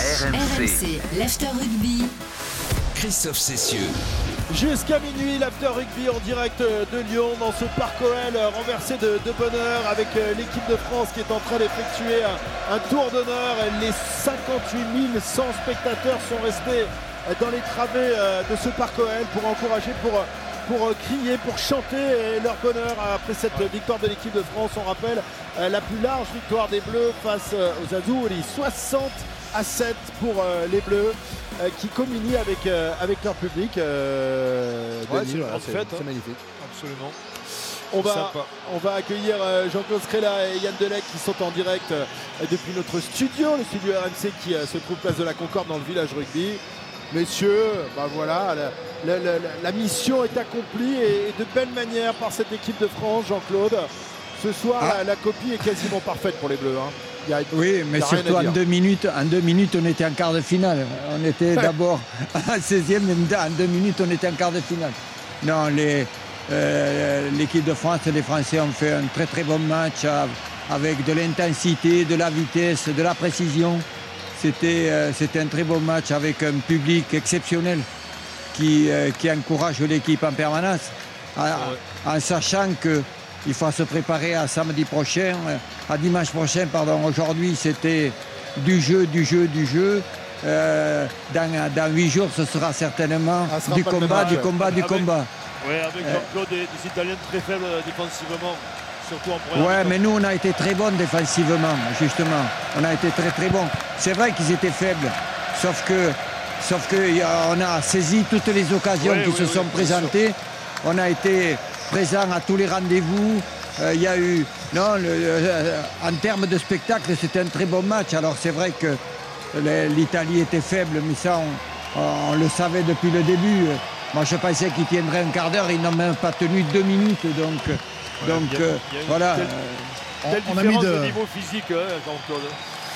RMC, l'After Rugby. Christophe Cessieux. Jusqu'à minuit, l'After Rugby en direct de Lyon dans ce parc OL renversé de, de bonheur avec euh, l'équipe de France qui est en train d'effectuer un, un tour d'honneur. Les 58 100 spectateurs sont restés dans les travées euh, de ce parc OL pour encourager, pour, pour euh, crier, pour chanter leur bonheur après cette victoire de l'équipe de France. On rappelle euh, la plus large victoire des Bleus face aux Azouli, 60 à 7 pour les Bleus qui communient avec, avec leur public. Ouais, Denis, c'est une voilà, grande c'est fête, hein. c'est magnifique. Absolument. On va, Sympa. on va accueillir euh, Jean-Claude Scrella et Yann Delec qui sont en direct euh, depuis notre studio, le studio RMC qui euh, se trouve place de la Concorde dans le village rugby. Messieurs, bah voilà, la, la- la- la mission est accomplie et, et de belle manière par cette équipe de France, Jean-Claude. Ce soir, Ah. la, la copie est quasiment parfaite pour les Bleus. hein. Il y a- Oui, mais surtout en deux, minutes, en deux minutes, on était en quart de finale. On était d'abord à 16e, mais en deux minutes, on était en quart de finale. Non, euh, l'équipe de France et les Français ont fait un très très bon match avec de l'intensité, de la vitesse, de la précision. C'était, euh, un très bon match avec un public exceptionnel qui, euh, qui encourage l'équipe en permanence, en, en sachant qu'il faut se préparer à samedi prochain, à dimanche prochain, pardon. Aujourd'hui, c'était du jeu, du jeu, du jeu. Euh, dans, huit jours, ce sera certainement Ah, sera du combat, du combat, du Ah, mais- combat. Ouais, avec Euh. Jean-Claude des, des Italiens très faibles euh, défensivement, surtout en première Ouais, mais nous, on a été très bons défensivement, justement. On a été très très bons. C'est vrai qu'ils étaient faibles, sauf que, sauf que on a saisi toutes les occasions Ouais, qui oui, se oui, sont présentées. On a été présents à tous les rendez-vous. Euh, Il y a eu, non, le- euh, en termes de spectacle, c'était un très bon match. Alors c'est vrai que l'Italie était faible, mais ça, on, on le savait depuis le début. Moi, je pensais qu'ils tiendraient un quart d'heure. Ils n'ont même pas tenu deux minutes, donc, donc a- euh, a voilà. telle- Quelle on a mis de niveau physique, hein, Jean-Claude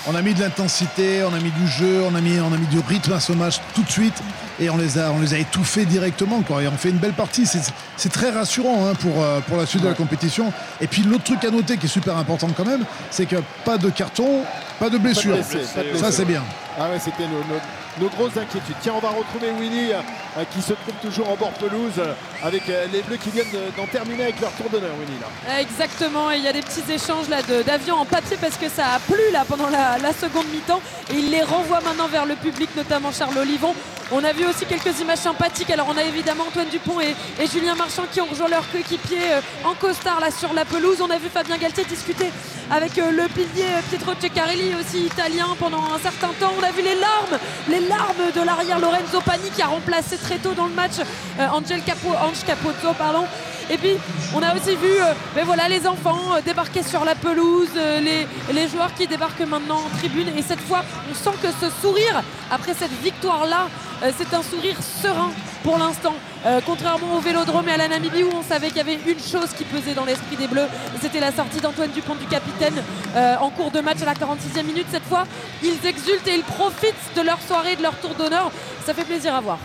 On a mis de l'intensité, on a mis du jeu, on a mis, on a mis du rythme à ce match tout de suite et on les a, on les a étouffés directement. Quoi. Et on fait une belle partie. C'est, très rassurant hein, pour, euh, pour la suite de la compétition. Et puis l'autre truc à noter qui est super important quand même, c'est que pas de carton, pas de blessure. blessés, pas de Ça c'est bien. Ah ouais, c'était nos, nos- nos grosses inquiétudes. Tiens, on va retrouver Winnie euh, qui se trouve toujours en bord pelouse euh, avec euh, les Bleus qui viennent de- d'en terminer avec leur tour d'honneur, Winnie. Là. Exactement, et il y a des petits échanges là de- d'avions en papier parce que ça a plu là pendant la, la seconde mi-temps et il les renvoie maintenant vers le public, notamment Charles Olivon. On a vu aussi quelques images sympathiques. Alors on a évidemment Antoine Dupont et, et Julien Marchand qui ont rejoint leur coéquipier euh, en costard là sur la pelouse. On a vu Fabien Galtier discuter avec euh, le pilier euh, Pietro Ceccarelli aussi italien pendant un certain temps. On a vu les larmes, les larmes de l'arrière Lorenzo Pani qui a remplacé très tôt dans le match euh, Angel Capo, Ange Capozzo. Et puis, on a aussi vu euh, ben les enfants euh, débarquer sur la pelouse, euh, les, joueurs qui débarquent maintenant en tribune. Et cette fois, on sent que ce sourire, après cette victoire-là, c'est un sourire serein pour l'instant. Contrairement au Vélodrome et à la Namibie où on savait qu'il y avait une chose qui pesait dans l'esprit des Bleus, c'était la sortie d'Antoine Dupont du capitaine en cours de match à la 46e minute. Cette fois, ils exultent et ils profitent de leur soirée, de leur tour d'honneur. Ça fait plaisir à voir.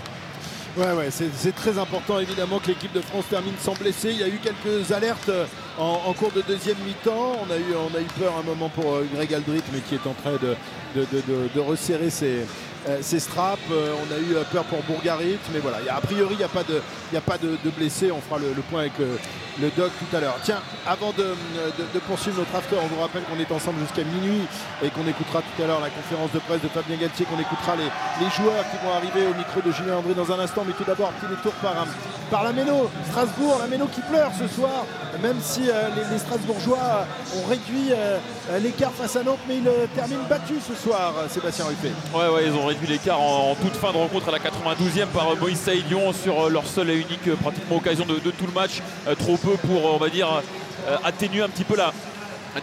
Ouais, ouais, c'est très important évidemment que l'équipe de France termine sans blessé. Il y a eu quelques alertes en, cours de deuxième mi-temps. On a eu, on a eu peur un moment pour Greg Aldrit, mais qui est en train de, resserrer ses, ses straps. Euh, on a eu euh, peur pour Bourgarit, mais voilà. A- priori, il n'y a pas de, de, blessés. On fera le, point avec euh, le doc tout à l'heure. Tiens, avant de, poursuivre notre after, on vous rappelle qu'on est ensemble jusqu'à minuit et qu'on écoutera tout à l'heure la conférence de presse de Fabien Galtier, qu'on écoutera les, joueurs qui vont arriver au micro de Julien André dans un instant. Mais tout d'abord, petit détour par, euh, par la Méno, Strasbourg, la Méno qui pleure ce soir, même si euh, les, Strasbourgeois ont réduit euh, euh, l'écart face à Nantes, mais ils euh, terminent battus ce soir, euh, Sébastien Ruffet. Ouais, ouais, ils ont réduit l'écart en, toute fin de rencontre à la 92e par euh, Moïse Saïd Lyon sur euh, leur seule et unique euh, pratiquement occasion de, tout le match. Trop peu pour, on va dire, atténuer un petit peu la,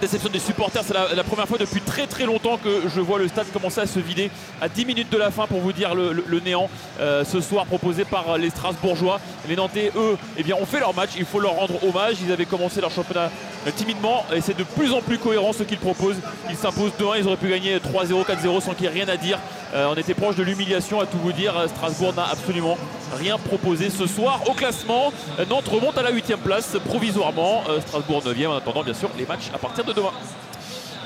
déception des supporters. C'est la, première fois depuis très très longtemps que je vois le stade commencer à se vider à 10 minutes de la fin pour vous dire le, néant ce soir proposé par les Strasbourgeois. Les Nantais, eux, eh bien, ont fait leur match. Il faut leur rendre hommage. Ils avaient commencé leur championnat timidement et c'est de plus en plus cohérent ce qu'ils proposent. Ils s'imposent 2-1. Ils auraient pu gagner 3-0, 4-0 sans qu'il y ait rien à dire. Euh, on était proche de l'humiliation à tout vous dire. Strasbourg n'a absolument rien proposé ce soir au classement. Nantes remonte à la 8 place provisoirement. Euh, Strasbourg 9 en attendant bien sûr les matchs à partir de demain.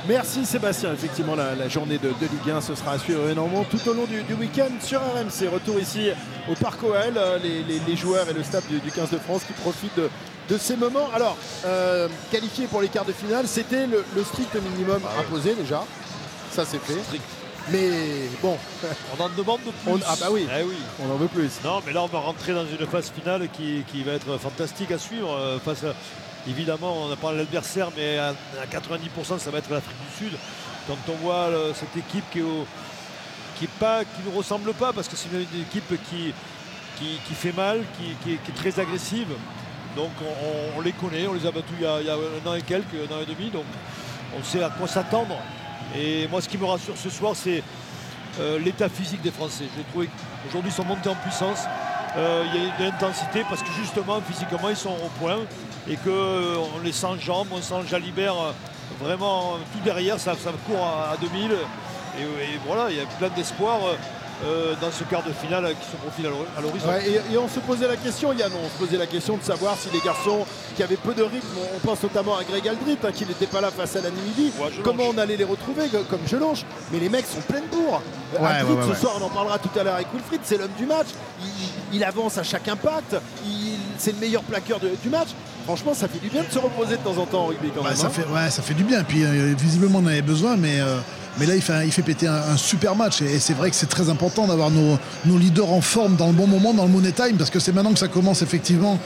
Merci Sébastien. Effectivement, la, la journée de, de Ligue 1, ce sera à suivre énormément tout au long du, du week-end sur RMC. Retour ici au Parc OL, euh, les, les- les joueurs et le staff du, du 15 de France qui profitent de, de ces moments. Alors, euh, qualifié pour les quarts de finale, c'était le, le strict minimum imposé déjà. Ça, c'est fait. Strict. Mais bon, On en demande de plus. On- ah bah oui. Eh oui. on en veut plus. Non, mais là, on va rentrer dans une phase finale qui, qui va être fantastique à suivre. euh, face à- évidemment, on n'a pas l'adversaire, mais à, à 90%, ça va être l'Afrique du Sud. Quand on voit euh, cette équipe qui, est au- qui, est pas, qui ne ressemble pas, parce que c'est une, une équipe qui, qui, qui fait mal, qui, qui est, très agressive. Donc, on, on- on les connaît, on les a battus il y a, il y a un an et quelques, un an et demi. Donc, on sait à quoi s'attendre. Et moi, ce qui me rassure ce soir, c'est euh, l'état physique des Français. J'ai trouvé qu'aujourd'hui, ils sont montés en puissance. Euh, Il y a de l'intensité parce que justement, physiquement, ils sont au point et qu'on les sent en jambes, on sent Jalibert euh, vraiment tout derrière, ça, court à, à 2000. Et, et voilà, il y a plein d'espoir euh, dans ce quart de finale qui se profile à l'hor- à l'horizon. Ouais, et, et on se posait la question, Yann, on se posait la question de savoir si les garçons qui avaient peu de rythme, on pense notamment à Greg Aldrit, hein, qui n'était pas là face à la Ouais, Jelonche. comment on allait les retrouver, co- comme Jelonche. Mais les mecs sont pleins de bourre. Ouais, Aldrit, ouais, ouais, ce soir, on en parlera tout à l'heure avec Wilfried, c'est l'homme du match. Il, il avance à chaque impact, il- c'est le meilleur plaqueur de- du match. Franchement, ça fait du bien de se reposer de temps en temps en rugby quand Bah, même. ça, hein. fait, ouais, ça fait du bien. Puis euh, visiblement, on en avait besoin, mais, euh, mais là, il fait, il fait péter un, un super match. Et, et c'est vrai que c'est très important d'avoir nos, nos leaders en forme dans le bon moment, dans le money time, parce que c'est maintenant que ça commence effectivement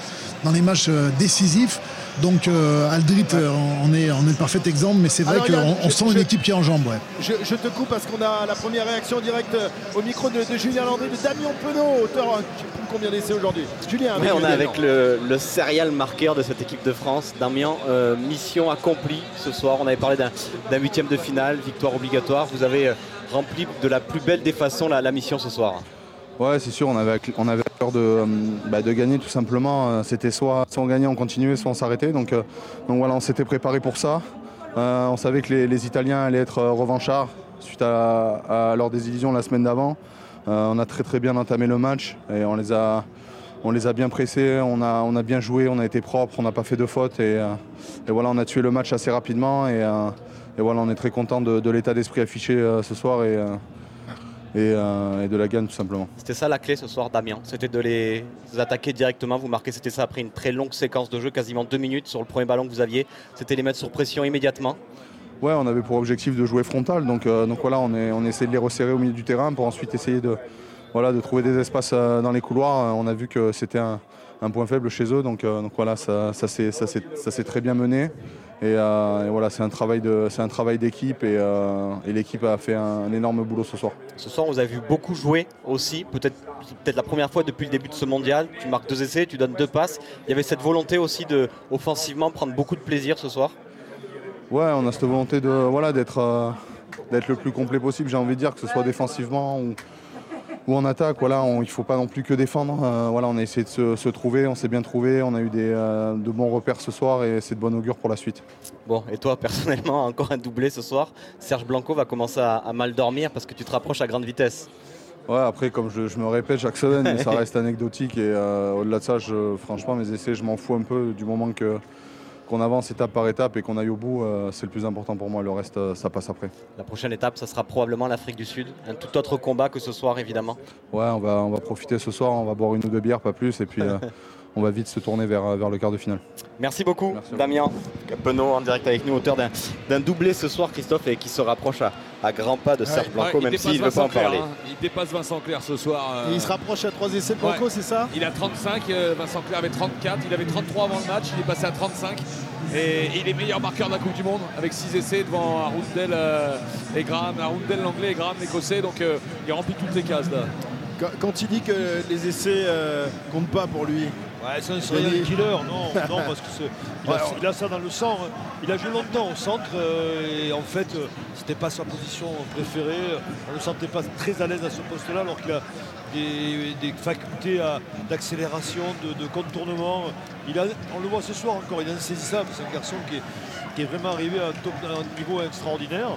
dans les matchs euh, décisifs. Donc, euh, Aldrit, euh, on, est, on est le parfait exemple, mais c'est vrai qu'on sent je- une équipe qui est en jambes. Ouais. Je, je te coupe parce qu'on a la première réaction directe euh, au micro de, de Julien Landry, de Damien Penaud, auteur, combien d'essais aujourd'hui. Julien, Ouais, avec on le est avec le, le serial marqueur de cette équipe de France, Damien. euh, mission accomplie ce soir. On avait parlé d'un huitième de finale, victoire obligatoire. Vous avez rempli de la plus belle des façons la, la mission ce soir. Ouais, c'est sûr, on avait, on peur de, euh, bah, de gagner tout simplement. Euh, C'était soit, soit on gagnait, on continuait, soit on s'arrêtait. Donc, euh, donc voilà, on s'était préparé pour ça. On savait que les, Italiens allaient être revanchards suite à, leur désillusion la semaine d'avant. On a très très bien entamé le match et on les a, on les a bien pressés, on a, on a bien joué, on a été propre, on n'a pas fait de fautes et, voilà, on a tué le match assez rapidement et, voilà, on est très content de, de l'état d'esprit affiché ce soir et, et, euh, et de la gagne tout simplement. C'était ça la clé ce soir, Damien. C'était de les attaquer directement. Vous marquez, c'était ça après une très longue séquence de jeu, quasiment deux minutes sur le premier ballon que vous aviez. C'était les mettre sur pression immédiatement. Ouais, on avait pour objectif de jouer frontal, donc, euh, donc voilà, on, est, on essaie de les resserrer au milieu du terrain pour ensuite essayer de, voilà, de trouver des espaces euh, dans les couloirs. On a vu que c'était un, un point faible chez eux, donc, euh, donc voilà, ça, ça s'est très bien mené. Et, euh, et voilà, c'est un travail de- c'est un travail d'équipe et, euh, et l'équipe a fait un, un énorme boulot ce soir. Ce soir, on vous a vu beaucoup jouer aussi. Peut-être peut la première fois depuis le début de ce mondial. Tu marques deux essais, tu donnes deux passes. Il y avait cette volonté aussi de, offensivement, prendre beaucoup de plaisir ce soir. Ouais, on a cette volonté de voilà d'être euh, d'être le plus complet possible. J'ai envie de dire que ce soit défensivement ou, ou en attaque. Voilà, on- il ne faut pas non plus que défendre. Euh, voilà, on a essayé de se, se trouver, on s'est bien trouvé. On a eu des, euh, de bons repères ce soir et c'est de bon augure pour la suite. Bon, et toi, personnellement, encore un doublé ce soir. Serge Blanco va commencer à, à mal dormir parce que tu te rapproches à grande vitesse. Ouais, après, comme je, je me répète chaque semaine, mais ça reste anecdotique et euh, au-delà de ça, je- franchement, mes essais, je m'en fous un peu du moment que qu'on avance étape par étape et qu'on aille au bout, euh, c'est le plus important pour moi. Le reste, euh, ça passe après. La prochaine étape, ça sera probablement l'Afrique du Sud. Un tout autre combat que ce soir, évidemment. Ouais, on va, on va profiter ce soir, on va boire une ou deux bières, pas plus, et puis euh, on va vite se tourner vers, vers le quart de finale. Merci beaucoup, Merci. Damien. Penaud en direct avec nous, auteur d'un d'un doublé ce soir, Christophe, et qui se rapproche à, à grands pas de Serge Blanco, Ouais, il même s'il ne veut pas en parler. hein. Il dépasse Vincent Clerc ce soir. euh, il se rapproche à trois essais de Blanco, Ouais. c'est ça? Il a 35, euh, Vincent Clerc avait 34, il avait 33 avant le match, il est passé à 35 et il est meilleur marqueur de la Coupe du Monde avec 6 essais devant Arundel euh, et Graham, Arundel l'anglais et Graham l'écossais, donc euh, il remplit toutes les cases là. Quand, quand il dit que les essais euh, comptent pas pour lui. Ouais, c'est un serial killer, non, non parce que c'est- il, a, Ouais, il a ça dans le sang. hein. Il a joué longtemps au centre euh, et en fait, euh, c'était pas sa position préférée. On ne le sentait pas très à l'aise à ce poste-là, alors qu'il a des, des facultés d'accélération, de, de contournement. Il a, on le voit ce soir encore, il est insaisissable. C'est un garçon qui est, qui est vraiment arrivé à un, top- à un niveau extraordinaire.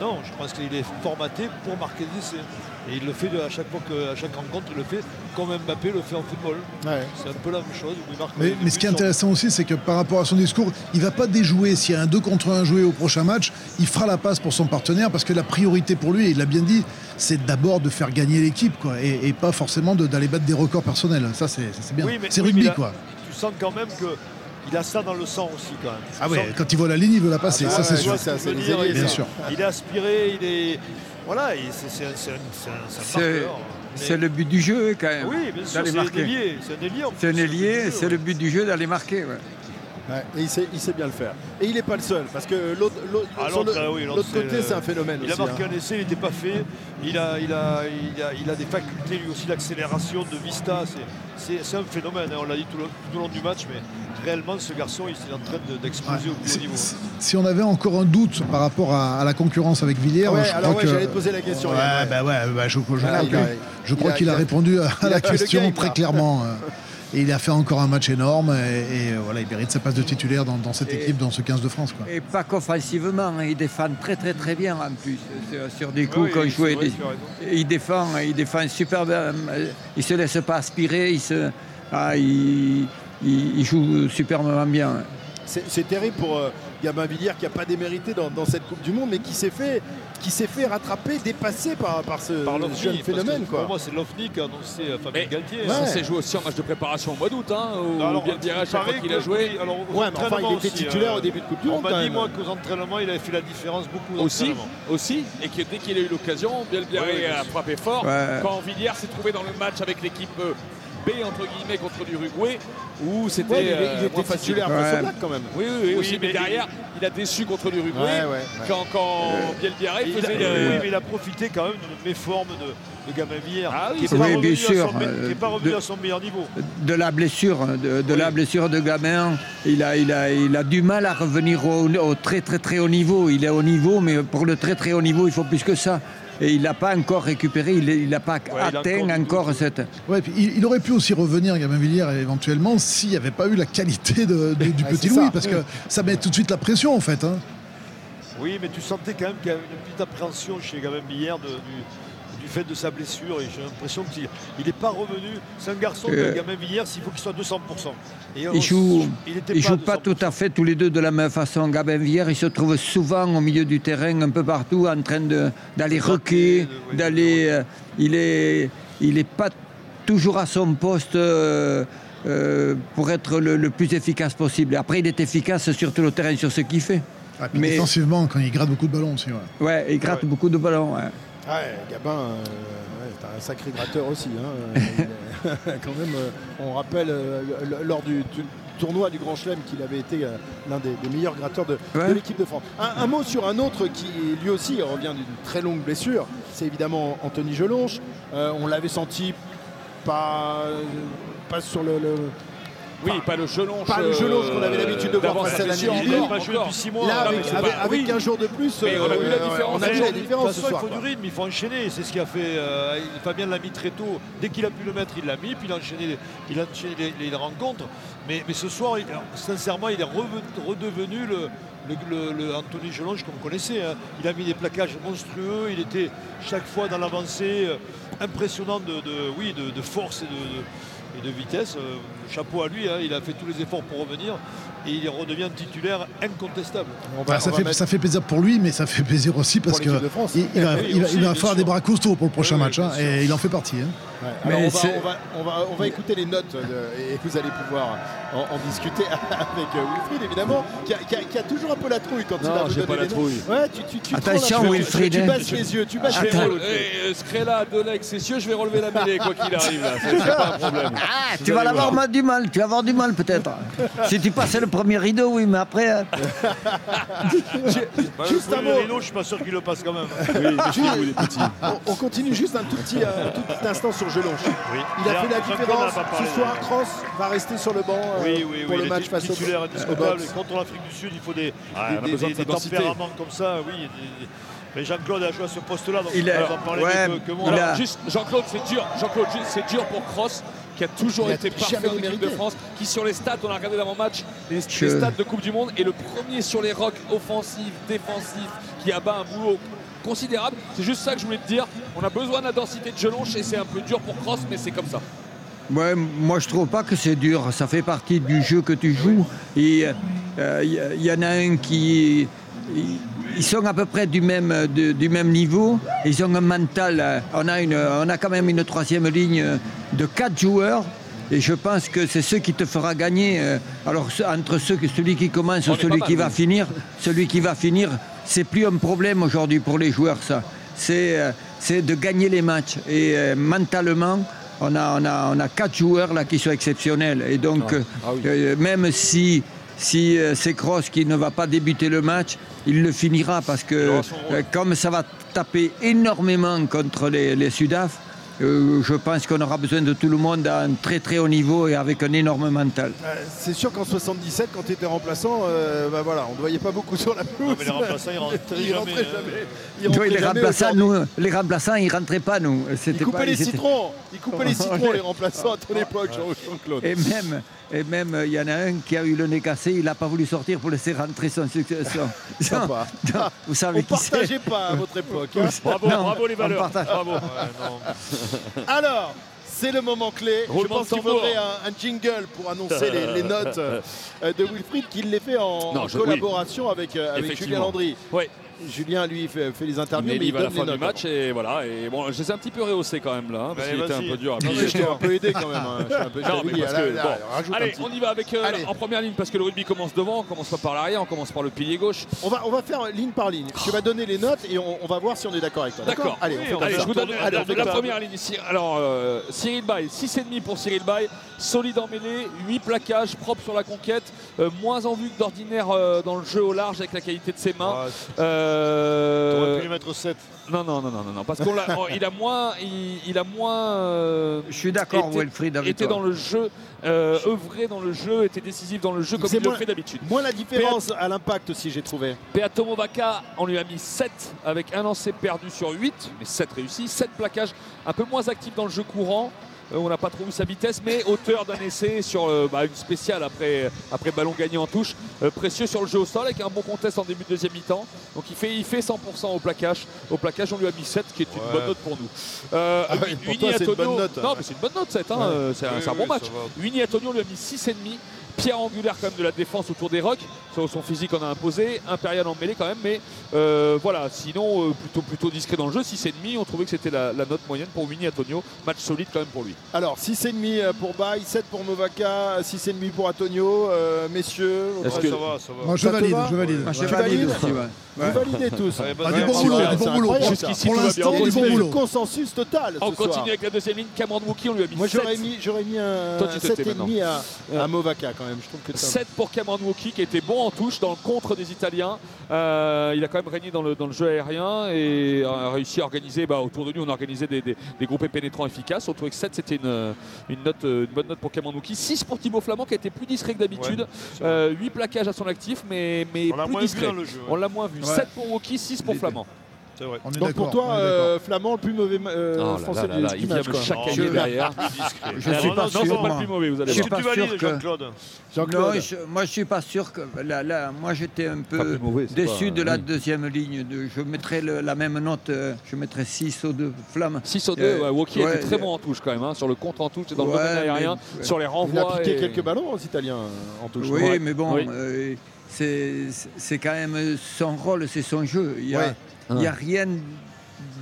Non, je pense qu'il est formaté pour marquer des essais. Et il le fait de- à chaque fois que, à chaque rencontre, il le fait comme Mbappé le fait en football. Ouais. C'est un peu la même chose. où il marque Mais, mais ce qui est intéressant aussi, c'est que par rapport à son discours, il va pas déjouer. S'il y a un 2 contre 1 joué au prochain match, il fera la passe pour son partenaire parce que la priorité pour lui, et il l'a bien dit, c'est d'abord de faire gagner l'équipe quoi, et, et pas forcément de- d'aller battre des records personnels. Ça, c'est bien. Oui, c'est oui, rugby quoi. Tu sens quand même qu'il a ça dans le sang aussi quand même. Ah ouais, quand il voit la ligne, il veut la passer, bah ça ouais, c'est sûr. ça, c'est dire, il- Bien sûr. Il est aspiré, il est. Voilà, c'est un, marqueur. C'est le but du jeu quand même. Oui, bien sûr, c'est un marquer. ailier. C'est un C'est un du c'est jeu, le but du jeu d'aller marquer. ouais. Ouais, et il sait, il sait bien le faire. Et il n'est pas le seul, parce que l'autre Ah, oui, côté, c'est un phénomène Il a marqué hein. un essai, il n'était pas fait. Il a, il, a, il, a, il a des facultés lui aussi d'accélération, de vista. C'est- un phénomène, hein, on l'a dit tout, le- tout au long du match, mais réellement ce garçon il est en train de- d'exploser au plus haut Si, niveau. si- on avait encore un doute par rapport à, à la concurrence avec Villiers, ouais, je alors crois ouais, que j'allais te poser la question, Ouais, Yann, ouais. bah ouais, bah je, crois qu'il a, répondu à, la question très clairement. euh, Et il a fait encore un match énorme et, et, euh, voilà, il mérite sa place de titulaire dans, dans cette Et- équipe, dans ce 15 de France. Quoi. Et pas qu'offensivement, hein, il défend très très très bien en plus. Sur, sur des coups qu'on jouait. des- il défend, il défend super bien. euh, Il se laisse pas aspirer, il, se, ah, il, il- il joue superbement bien. C'est c'est terrible pour euh, Gabin Villiers qui n'a pas démérité dans, dans cette Coupe du Monde, mais qui s'est fait, qui s'est fait rattraper, dépasser par, par ce Par jeune phénomène. Quoi. Pour moi, c'est l'OFNI qui a annoncé euh, Fabien Galtier. Ouais. Ça s'est joué aussi en match de préparation au mois d'août, hein, où Non, alors, bien dire à il chaque fois qu'il a joué. oui, alors, aux Ouais, mais enfin, il était titulaire euh, au début de Coupe du On Monde. quand m'a dit, moi, qu'aux entraînements, il avait fait la différence beaucoup Aussi, aussi, et que dès qu'il a eu l'occasion, Bielbiaré Ouais, bien a frappé fort. Ouais. Quand Villiers s'est trouvé dans le match avec l'équipe euh, B entre guillemets contre l'Uruguay, où c'était Ouais, il, euh, il était moins facile. titulaire face Ouais. au Black quand même. Oui, oui, oui, Oui, aussi, mais mais derrière, il a déçu contre l'Uruguay. Ouais, ouais, ouais. Quand, quand Bielbiaré Et il a- faisait oui, mais il a profité quand même de méforme de, de Gabin Villiers, Ah oui, qui n'est pas, bien son sûr, me- euh, qui est pas revenu de- à son meilleur niveau. De la blessure, de, de la blessure de gamin, il a, il, a, il a du mal à revenir au, au très très très haut niveau. Il est au niveau, mais pour le très très haut niveau, il faut plus que ça. Et il n'a pas encore récupéré, il n'a pas atteint encore cette. Ouais, puis il, il aurait pu aussi revenir, Gabin Villiers, éventuellement, s'il n'y avait pas eu la qualité de- de- du Ouais, petit Louis, ça. parce que ça met tout de suite la pression en fait. hein. Oui, mais tu sentais quand même qu'il y avait une petite appréhension chez Gabin Villiers de- du, du fait de sa blessure. Et j'ai l'impression qu'il n'est pas revenu. C'est un garçon, Euh, que Gabin Villiers, il faut qu'il soit 200%. Et on- Il joue, il était il pas joue pas 200%. tout à fait tous les deux de la même façon. Gabin Villiers, il se trouve souvent au milieu du terrain, un peu partout, en train d'aller requer, d'aller. euh, il est, il est pas toujours à son poste. euh, euh, pour être le, le plus efficace possible. Après, il est efficace sur tout le terrain, sur ce qu'il fait. Ah, Mais- Défensivement, quand il gratte beaucoup de ballons aussi. ouais. Ouais, il gratte Ouais. beaucoup de ballons. ouais. Ouais, Gabin, euh, ouais, c'est un sacré gratteur aussi. hein. Euh, est- quand même, euh, on rappelle euh, lors du, tournoi du Grand Chelem qu'il avait été euh, l'un des, des meilleurs gratteurs de, l'équipe de France. Un, un mot sur un autre qui lui aussi revient d'une très longue blessure, c'est évidemment Anthony Gelonche. Euh, on l'avait senti pas, pas sur le, le- Oui, pas le gelon. Pas le gelonche qu'on avait l'habitude de voir face à la blessure, Namibie. Il n'a pas joué depuis 6 mois. Là, avec, avec- pas- avec oui. un jour de plus, Mais on a vu la euh, différence. on a vu la De différence toute ce façon, soir. il faut quoi. du rythme, il faut enchaîner. C'est ce qu'il a fait. euh, Fabien l'a mis très tôt. Dès qu'il a pu le mettre, il l'a mis. Puis il a enchaîné, les- il a enchaîné les, les rencontres. Mais, mais ce soir, il- sincèrement, il est redevenu le, le, le- le Anthony Gelonge qu'on connaissait. hein. Il a mis des plaquages monstrueux. Il était chaque fois dans l'avancée euh, impressionnant de, de- oui, de, de force et de, de- et de vitesse. Euh, chapeau à lui. hein. Il a fait tous les efforts pour revenir. Et il redevient titulaire incontestable. On va- Ah, ça, fait, mettre- ça fait plaisir pour lui, mais ça fait plaisir aussi parce l'équipe que de France. il, il va, Oui, il va- aussi, il va bien falloir sûr. des bras costauds pour le prochain Oui, match. hein, et il en fait partie. hein. Ouais, Mais alors on, va, on, va, on, va, on va écouter les notes de- et vous allez pouvoir en, en discuter avec euh, Wilfried évidemment qui a, qui a- qui a toujours un peu la trouille quand il Non, va vous j'ai pas la trouille. Ouais, tu, tu, tu Attention, la- Wilfried, Tu, tu hein. baisses les yeux, tu baisses Je les yeux. relever, euh, Scrella, Delec, c'est sûr, je vais relever la mêlée quoi qu'il arrive là. C'est c'est pas un problème. Ah, tu vas allez avoir voir. mal- du mal, tu vas avoir du mal peut-être. si tu passes le premier rideau, oui, mais après. euh, Bah, Juste le un premier mot. rideau, je suis pas sûr qu'il le passe quand même. On, on continue juste un tout petit, euh, un tout petit instant sur Gelonche. Il a fait la Jean-Claude différence. Ce soir, Cross va rester sur le banc euh, Oui, oui, pour oui, le il match est face au, titulaire au indiscutable. box. Et contre l'Afrique du Sud, il faut des, on a des- besoin des- de des sa densité. tempéraments comme ça. Oui, des- des- mais Jean-Claude a joué à ce poste-là, donc Il il a- va en parler ouais, mieux que, que moi. il Alors, a- juste, Jean-Claude, c'est dur. Jean-Claude, juste, c'est dur pour Cross, qui a toujours Il a été parfait en équipe de France, qui sur les stats, on a regardé l'avant-match, les, Je- les stats de Coupe du Monde, est le premier sur les rocks offensifs, défensifs, qui abat un boulot considérable. C'est juste ça que je voulais te dire. On a besoin de la densité de Jelonche et c'est un peu dur pour Cross, mais c'est comme ça. Ouais, moi je trouve pas que c'est dur. Ça fait partie du jeu que tu joues. Et il y, en a un qui. Ils sont à peu près du même, de- du même niveau. Ils ont un mental. euh, On a, une, on a quand même une troisième ligne de quatre joueurs. Et je pense que c'est ce qui te fera gagner. euh, Alors entre ceux, celui qui commence ou celui qui va finir, celui qui va finir, c'est plus un problème aujourd'hui pour les joueurs ça. C'est euh, c'est de gagner les matchs. Et euh, mentalement, on a, on, a, on a quatre joueurs là qui sont exceptionnels. Et donc, Ah. euh, Ah oui. euh, même si, si euh, c'est Kroos qui ne va pas débuter le match, il le finira parce que euh, comme ça va taper énormément contre les, les Sudaf, euh, je pense qu'on aura besoin de tout le monde à un très très haut niveau et avec un énorme mental. Euh, C'est sûr qu'en 77, quand tu étais remplaçant, euh, bah voilà, on ne voyait pas beaucoup sur la pelouse. Non, mais les remplaçants, ils rentraient Ils jamais, rentraient jamais. Ils Oui, rentraient les, jamais remplaçants, aujourd'hui. nous, les remplaçants, ils rentraient pas, nous. Ils coupaient pas- les ils étaient- citrons. Ils coupaient les citrons, les remplaçants à ton époque, Jean- Jean-Claude. Et même, et même, il y en a un qui a eu le nez cassé, il n'a pas voulu sortir pour laisser rentrer son successeur. Vous savez On qui c'est partageait pas à votre époque. hein. Bravo, Non, bravo les valeurs. Bravo. Alors, c'est le moment clé. Je pense qu'il faudrait un, un jingle pour annoncer les, les notes euh, de Wilfried qui les fait en, Non, en je- collaboration avec, euh, avec. Julien Landry. Ouais. Julien, lui, fait, fait les interviews, Mais mais, il va à la fin les du match et voilà. Et bon, je les ai un petit peu rehaussés quand même là, hein, parce qu'il était un peu dur. Non, mais je t'ai un peu aidé quand même. hein. Je un peu Non, mais parce Là, que, là, bon. rajoute un Allez, petit. on y va avec euh, Allez. en première ligne parce que le rugby commence devant, on commence pas par l'arrière, on commence par le pilier gauche. On va, on va faire ligne par ligne. Tu vas donner les notes et on, on va voir si on est d'accord avec toi. D'accord. Allez, on Oui, fait on Allez, je vous donne Allez, la, on fait la comme ça. première ligne ici. Alors, euh, Cyril Bay, 6,5 pour Cyril Bay, solide en mêlée, 8 plaquages, propre sur la conquête, euh, moins en vue que d'ordinaire euh, dans le jeu au large avec la qualité de ses mains. Ah, Euh, T'aurais pu lui mettre 7. non, non, non, non, non, non, parce qu'il a, oh, il a moins, il, il a moins euh, Je suis d'accord, était- Wilfried, avec était toi. dans le jeu, euh, œuvré dans le jeu, était décisif dans le jeu comme il le moins- fait d'habitude. Moi, la différence à l'impact aussi, j'ai trouvé. Peato Movaca, on lui a mis 7 avec un lancer perdu sur 8, mais 7 réussis, 7 plaquages, un peu moins actif dans le jeu courant. Euh, on n'a pas trop vu sa vitesse, mais auteur d'un essai sur euh, bah, une spéciale après, après ballon gagné en touche. Euh, précieux sur le jeu au sol avec un bon contest en début de deuxième mi-temps. Donc il fait, il fait 100% au plaquage. Au plaquage, on lui a mis 7, qui est une Ouais. bonne note pour nous. Euh, Ah oui, Winnie pour toi, c'est une bonne note. Non, mais c'est une bonne note, 7. hein, Ouais. c'est un, Oui, un oui, bon match. Winnie Antonio lui a mis 6,5. Pierre angulaire quand même de la défense autour des rocks. Sur son physique on a imposé. Impérial en mêlée quand même. Mais euh, voilà, sinon euh, plutôt, plutôt discret dans le jeu. 6,5. On trouvait que c'était la, la note moyenne pour Winnie Antonio. Match solide quand même pour lui. Alors, 6,5 pour Bay, 7 pour Movaca, 6,5 pour Antonio. Euh, messieurs, que- Ça va, ça va. Moi, je Ça valide, va je valide. Moi, je valide ouais. vous validez tous. Ah, vas-y, du bon on boulot, va- du bon c'est boulot. incroyable, Jusqu'ici, Pour l'instant, Il y a du une bon espèce de boulot. consensus total. On ce continue soir. avec la deuxième ligne. Cameron Wookie, on lui a mis Moi, 7. j'aurais mis, j'aurais mis un Toi, tu te tais 7,5 à, à Movaca quand même. Je trouve que c'est un- 7 pour Cameron Wookie qui était bon en touche dans le contre des Italiens. Euh, il a quand même régné dans le, dans le jeu aérien et a réussi à organiser, bah, autour de lui, on a organisé des, des, des groupés pénétrants efficaces. On trouvait que 7 c'était une, une, note, euh, une bonne note pour Cameron Wookie. 6 pour Thibaut Flamand qui a été plus discret que d'habitude. Ouais, c'est vrai. 8 plaquages à son actif, mais, mais On l'a plus moins vu discret. dans le jeu. On l'a moins vu. Ouais. 7 pour Wookie, 6 pour Flamand. C'est vrai. On est Donc d'accord. pour toi, on est d'accord. euh, Flamand, le plus mauvais euh, Oh là français là là du, là, du il vient match. me quoi. chacailler Je- derrière. Je suis Non, pas non, sûr. C'est pas moi. le plus mauvais, vous allez Je suis voir. que tu pas sûr valides, que- Jean-Claude Jean-Claude. Non, je, moi je suis pas sûr que là, là, moi j'étais un Pas peu plus mauvais, c'est déçu pas- de la oui. deuxième ligne. De, je mettrais le- la même note, euh, je mettrais 6 aux deux flammes. 6 au 2, Euh, ouais, était très euh, bon en touche quand même, hein, sur le contre en touche et dans le Ouais, domaine aérien, mais- sur les Il a renvois. piqué et- quelques ballons aux Italiens euh, en touche. Oui, mais bon, Oui. euh, c'est c'est quand même son rôle, c'est son jeu. Il n'y a, Ouais. Il y a rien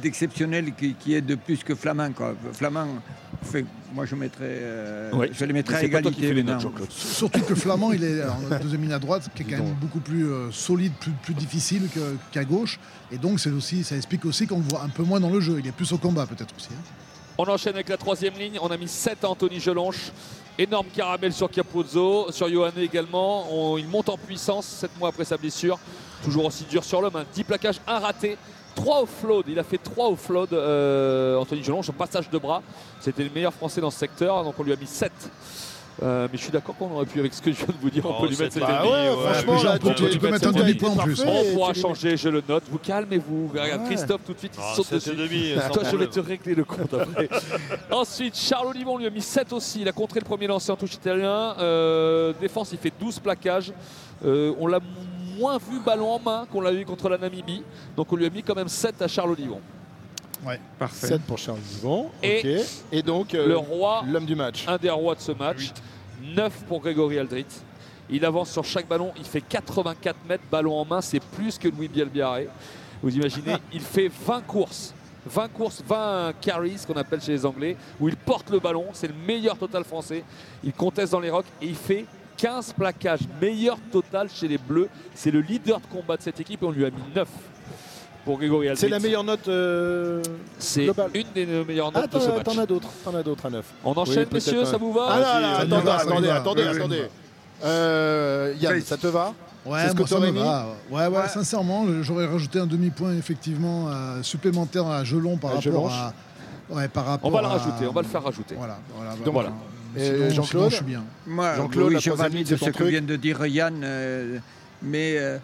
d'exceptionnel qui, qui est de plus que Flamand. Quoi. Flamand, fait, moi je mettrais, euh, Ouais. je les mettrais à c'est pas toi qui égalité. les notes. Surtout que Flamand, il est en deuxième ligne à droite, qui est quand même beaucoup plus euh, solide, plus, plus difficile qu'à gauche. Et donc, c'est aussi, ça explique aussi qu'on le voit un peu moins dans le jeu. Il est plus au combat, peut-être aussi. hein. On enchaîne avec la troisième ligne. On a mis 7 à Anthony Gelonche. Énorme caramel sur Capozzo, sur Johanne également. On- il monte en puissance 7 mois après sa blessure. Toujours aussi dur sur l'homme. 10 plaquages, 1 raté. 3 offload, il a fait 3 offload, euh, Anthony Gelonche, en passage de bras. C'était le meilleur français dans ce secteur, donc on lui a mis 7. Euh, mais je suis d'accord qu'on aurait pu, avec ce que je viens de vous dire, on Oh, peut lui c'est mettre cette Bah ouais, ouais. franchement, là, tu peux- tu peux mettre un demi-point en plus. On pourra tu lui- changer, je le note. Vous calmez-vous. Regarde, Ouais. Christophe tout de suite, il Ah, saute dessus. demi, Toi, je vais te régler le compte après. Ensuite, Charles Olivon lui a mis 7 aussi. Il a contré le premier lancer en touche italien. Euh, défense, il fait 12 plaquages. Euh, on l'a moins vu ballon en main qu'on l'a eu contre la Namibie. Donc on lui a mis quand même 7 à Charles Olivon. Ouais. Parfait. 7 pour Charles Vivant. Et ok. Et donc, euh, Le roi, l'homme du match. un des rois de ce match, 9 pour Grégory Aldrit. Il avance sur chaque ballon, il fait 84 mètres ballon en main, c'est plus que Louis Bielbiaré. Vous imaginez, il fait 20 courses. 20 courses, 20 carries, ce qu'on appelle chez les Anglais, où il porte le ballon, c'est le meilleur total français. Il conteste dans les rocks et il fait 15 plaquages, meilleur total chez les Bleus. C'est le leader de combat de cette équipe et on lui a mis 9 pour Grégory. C'est la meilleure note euh, C'est une des meilleures Ah, notes de ce t'en match. t'en as d'autres. T'en as d'autres à 9. On enchaîne, messieurs, ça vous va Ah là, là, attendez, va, attendez, va. attendez, Oui, oui, attendez. oui. Euh, Yann, ça te va? Ouais, ce que moi, ça me va. Ouais, ouais, sincèrement, j'aurais rajouté un demi-point effectivement euh, supplémentaire à Gelon par À rapport Gelonche. à. Ouais, par rapport On va le à- rajouter, on va le faire rajouter. Voilà, voilà. Donc voilà. Sinon- Jean-Claude je suis bien. Moi, Jean-Claude, oui, la je valide ce que vient de dire Yann, euh, mais euh,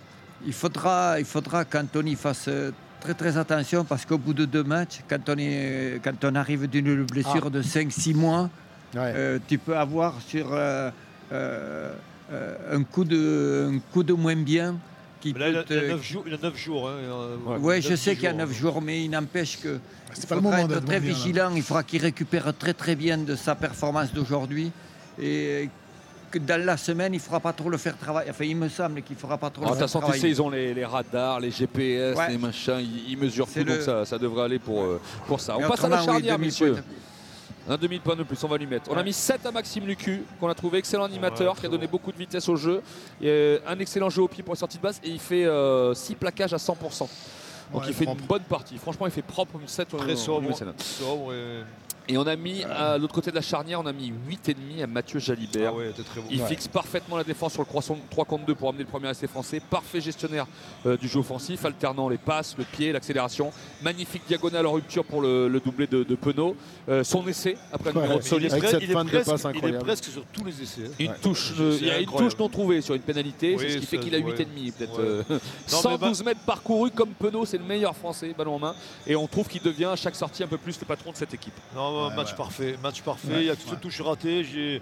il faudra, il faudra qu'Anthony fasse euh, très très attention parce qu'au bout de deux matchs, quand on, est, quand on arrive d'une blessure Ah. de 5-6 mois, Ouais. euh, tu peux avoir sur euh, euh, euh, un, coup de, un coup de moins bien qui Mais là, il peut il a te- 9 jours. Il a neuf jours hein, euh, Ouais, je sais qu'il y a jours, 9 hein. jours, mais il n'empêche que C'est il pas le faudra moment être d'être très bien, là. vigilant. Il faudra qu'il récupère très très bien de sa performance d'aujourd'hui et que dans la semaine, il ne fera pas trop le faire travailler. Enfin, il me semble qu'il ne fera pas trop En le toute faire façon, tu travailler. sais, ils ont les, les radars, les GPS, Ouais. les machins, ils, ils mesurent tout, donc ça, ça devrait aller pour, euh, pour ça. Mais on passe à la oui, charnière, demi-point. messieurs. Un demi-point de plus, on va lui mettre. On a mis 7 à Maxime Lucu, qu'on a trouvé excellent animateur, Ouais, qui a donné bon. beaucoup de vitesse au jeu. Et, euh, un excellent jeu au pied pour la sortie de base, et il fait 6 plaquages à 100%. Donc Ouais, il fait propre. une bonne partie. Franchement, il fait propre 7 Très sobre. sobre et- Et on a mis, à l'autre côté de la charnière, on a mis 8,5 à Mathieu Jalibert. Ah ouais, t'es très bon. Il Ouais. fixe parfaitement la défense sur le croissant 3 contre 2 pour amener le premier essai français. Parfait gestionnaire euh, du jeu offensif, alternant les passes, le pied, l'accélération. Magnifique diagonale en rupture pour le, le doublé de, de Penaud. Euh, son essai après Ouais, numéro de Il est, presque- il est fin de presque- passe il est incroyable. presque sur tous les essais. hein. Une Ouais. touche, euh, il y a une touche non trouvée sur une pénalité, Oui, c'est ce qui fait qu'il a ouais. 8,5 peut-être. Ouais. euh, mais 112 mètres parcourus comme Penaud, c'est le meilleur français, ballon en main. Et on trouve qu'il devient à chaque sortie un peu plus le patron de cette équipe. Non, Ouais, match ouais. parfait, match parfait. Ouais, il y a cette ouais. touche ratée. j'ai-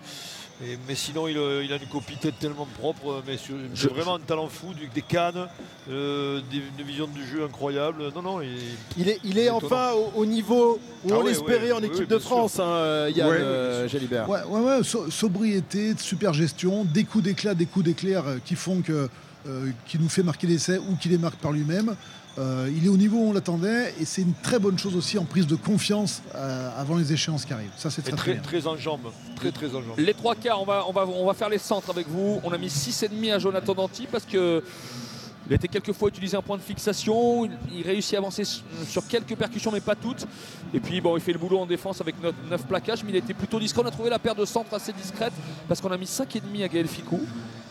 et- mais sinon, il, a- il a une copie tête tellement propre. Mais sur- Je- vraiment un talent fou, du- des cannes, euh, des, une vision du jeu incroyable. Non, non, il, Il est, il est Étonnant. enfin au, au niveau où Ah on l'espérait en équipe oui, de. France, hein, Yann Ouais, euh, Jalibert. Ouais, ouais, ouais, so- sobriété, super gestion, des coups d'éclat, des coups d'éclair euh, qui font que, euh, qui nous fait marquer l'essai ou qui les marque par lui-même. Euh, il est au niveau où on l'attendait et c'est une très bonne chose aussi en prise de confiance euh, avant les échéances qui arrivent. Ça, c'est est très, très très, bien. très en jambes. Très, très en jambes. Les trois quarts, on va, on, va, on va faire les centres avec vous. On a mis 6,5 à Jonathan Danty parce que il a été quelques fois utilisé un point de fixation. Il, il réussit à avancer sur, sur quelques percussions, mais pas toutes. Et puis, bon, il fait le boulot en défense avec 9 plaquages, mais il a été plutôt discret. On a trouvé la paire de centres assez discrète parce qu'on a mis 5,5 à Gaël Ficou.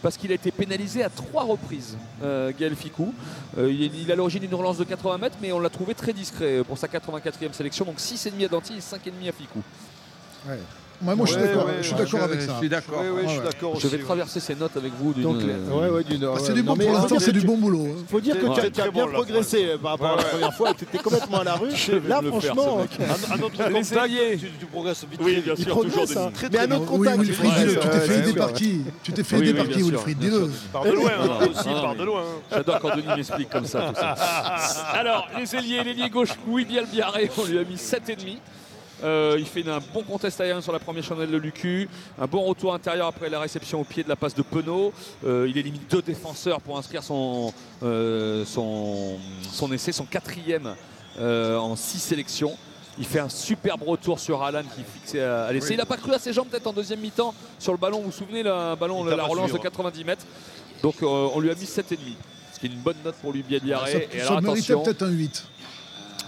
Parce qu'il a été pénalisé à trois reprises, euh, Gaël Ficou. Euh, il, a l'origine d'une relance de 80 mètres, mais on l'a trouvé très discret pour sa 84e sélection. Donc 6,5 à Danty et 5,5 à Ficou. Ouais, moi, je suis Ouais, d'accord, ouais, je suis ouais, d'accord je, avec je ça. suis d'accord. Oui, oui, je suis ouais. d'accord Je aussi. vais traverser ces notes avec vous. d'une- Donc, les- ouais, ouais, d'une- c'est ouais, du bon mais pour l'instant, c'est du tu- bon boulot. hein. faut dire que tu as- Très, tu as très bien bon, progressé euh, par rapport à la première fois. Tu étais complètement à la rue. Là, me le faire, franchement, contact, alliés. tu, tu progresses vite. Oui, bien il sûr, toujours progresse. hein. Mais un autre Oui, contact. Wilfried, tu t'es fait qui Tu t'es fait Oui, aider oui, par bien qui, sûr, Wilfried bien Dis-le. Par de loin, hein, Ah, aussi, non, par mais- de loin. hein. J'adore quand Denis m'explique comme ça. tout ça. Alors, les ailiers, l'ailier gauche, Louis Bielbiaré, on lui a mis 7,5. Euh, il fait un bon contest aérien sur la première chandelle de Lucu, un bon retour intérieur après la réception au pied de la passe de Penaud. Euh, il élimine deux défenseurs pour inscrire son, euh, son, son essai, son quatrième en six sélections. Il fait un superbe retour sur Alan qui est fixé à, l'essai. Il n'a pas cru à ses jambes peut-être en deuxième mi-temps sur le ballon. Vous vous souvenez, un ballon, la relance suivre. de 90 mètres. Donc on lui a mis 7,5. Ce qui est une bonne note pour lui, Bielbiaré. Ça, Et ça alors méritait peut-être un 8.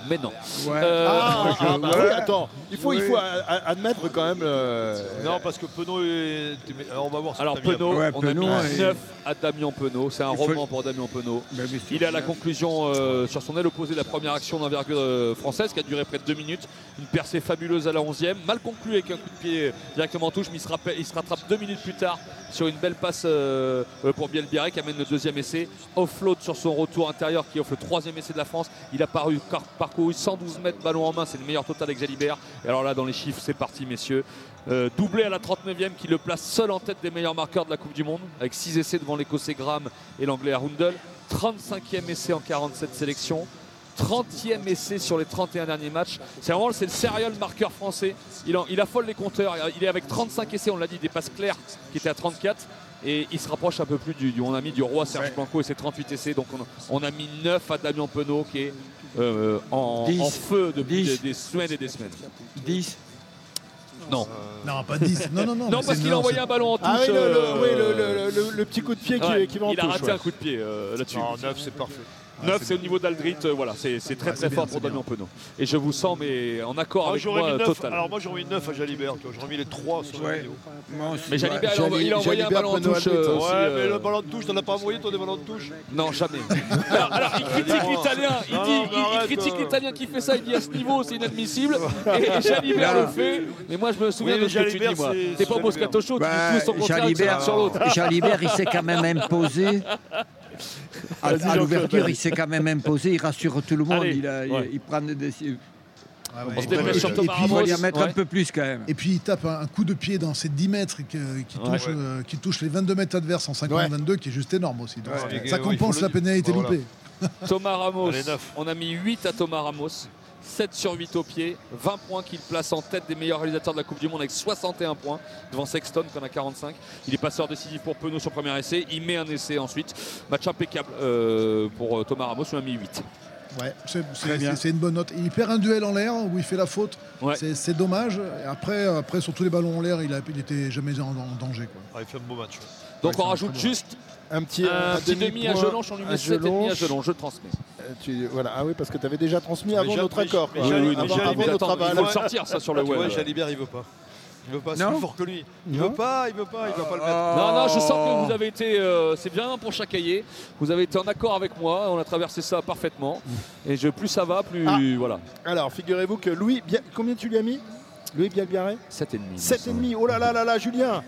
Mais non. Ouais. Euh, Ah, ah, bah oui, attends, il faut, il faut a- a- admettre quand même. euh, Non, parce que Penaud est. Alors, on va voir ce que Alors Penaud, Ouais, on Penaud, a mis et- 9 à Damien Penaud. C'est un Il faut- roman pour Damien Penaud. Sûr. Il est à la conclusion euh, sur son aile opposée de la première action d'envergure française qui a duré près de deux minutes. Une percée fabuleuse à la 11e. Mal conclue avec un coup de pied directement en touche, mais il se, rappelle- il se rattrape deux minutes plus tard sur une belle passe euh, pour Bielbiaré qui amène le deuxième essai. Offload sur son retour intérieur qui offre le troisième essai de la France. Il a paru parfait parcouru 112 mètres ballon en main, c'est le meilleur total avec Jalibert. Et alors là, dans les chiffres, c'est parti, messieurs. Euh, doublé à la 39e qui le place seul en tête des meilleurs marqueurs de la Coupe du Monde, avec 6 essais devant l'Écossais Graham et l'Anglais Arundel. 35e essai en 47 sélections. 30e essai sur les 31 derniers matchs. C'est vraiment c'est le serial marqueur français. Il, en- il affole les compteurs. Il est avec 35 essais, on l'a dit, il dépasse Claire qui était à 34. Et il se rapproche un peu plus du, du- on a mis du roi Serge Blanco et ses 38 essais. Donc on, on a mis 9 à Damien Penaud qui est euh, en, en feu depuis des, des semaines et des semaines. 10 Non. Non, pas 10. Non, non, non. Non, parce qu'il a envoyé un ballon en touche. Ah oui, le, le- euh, oui, le- le- le- le petit coup de pied qui, ouais, qui va en il a touche. raté ouais. un coup de pied euh, là-dessus. Non, 9, c'est parfait. 9, c'est au niveau d'Aldrit, euh, voilà, c'est très Ah, très fort pour Damien Penaud. Et je vous sens mais en accord Moi, avec moi mis euh, 9. total. Alors moi j'aurais mis 9 à Jalibert, j'aurais mis les 3 sur la vidéo. Moi aussi, Mais Jalibert, il a envoyé- il a envoyé un ballon en touche. Euh, Ouais, aussi, mais euh, le ballon de touche, t'en as pas envoyé toi des ballons de touche? Non, jamais. alors, alors, il critique l'italien, il, Non, dit, non, mais il- il arrête, critique euh. l'italien qui fait ça, il dit à ce niveau c'est inadmissible. Et Jalibert le fait. Mais moi je me souviens de ce que tu Jalibert, dis, moi. c'est- T'es pas. Moscato Show, tu Bah, dis tout son contraire, sur l'autre. Jalibert, il s'est quand même imposé. À, l'ouverture, il s'est quand même imposé. Il rassure tout le monde. Allez, il, a- il- ouais. il prend des décisions. Ah ouais, On se et puis- sur et Thomas puis- Il faut y en mettre Ouais. un peu plus quand même. Et puis il tape un, un coup de pied dans ces 10 mètres qui, qui, Ouais. touche, euh, qui touche les 22 mètres adverses en 50-22, qui est juste énorme aussi. Donc, Ouais, ça compense la pénalité Voilà. loupée. Thomas Ramos, on a mis 8 à Thomas Ramos, 7 sur 8 au pied, 20 points qu'il place en tête des meilleurs réalisateurs de la Coupe du Monde avec 61 points devant Sexton qui en a 45. Il est passeur décisif pour Penaud sur premier essai, il met un essai ensuite. Match impeccable euh, pour euh, Thomas Ramos, on a mis 8. Ouais, c'est- une bonne note. Il perd un duel en l'air où il fait la faute. Ouais. C'est- dommage. Et après, après, sur tous les ballons en l'air, il n'était jamais en, en danger. Quoi. Ah, il fait un beau match. Donc Ouais, on rajoute juste Un petit, un petit demi à point Jelonche, on lui à met 7,5 à. Jelonche, je transmets. Euh, tu- voilà. Ah oui, parce que tu avais déjà transmis avant notre accord. mais quoi. Jali- Avant- mais avant notre Attends, il aval. faut le sortir ça sur le Tu web. vois, Jalibert, il veut pas. Il veut pas, c'est plus fort que lui. Il Non veut pas, il veut pas, il va pas le mettre. Non, non, je sens que vous avez été. euh, c'est bien pour Chacaillé. Vous avez été en accord avec moi. On a traversé ça parfaitement. Et je, plus ça va, plus. Ah. Voilà. Alors, figurez-vous que Louis, combien tu lui as mis? Louis Bielbiaré 7,5. 7,5. Oh là là là là, Julien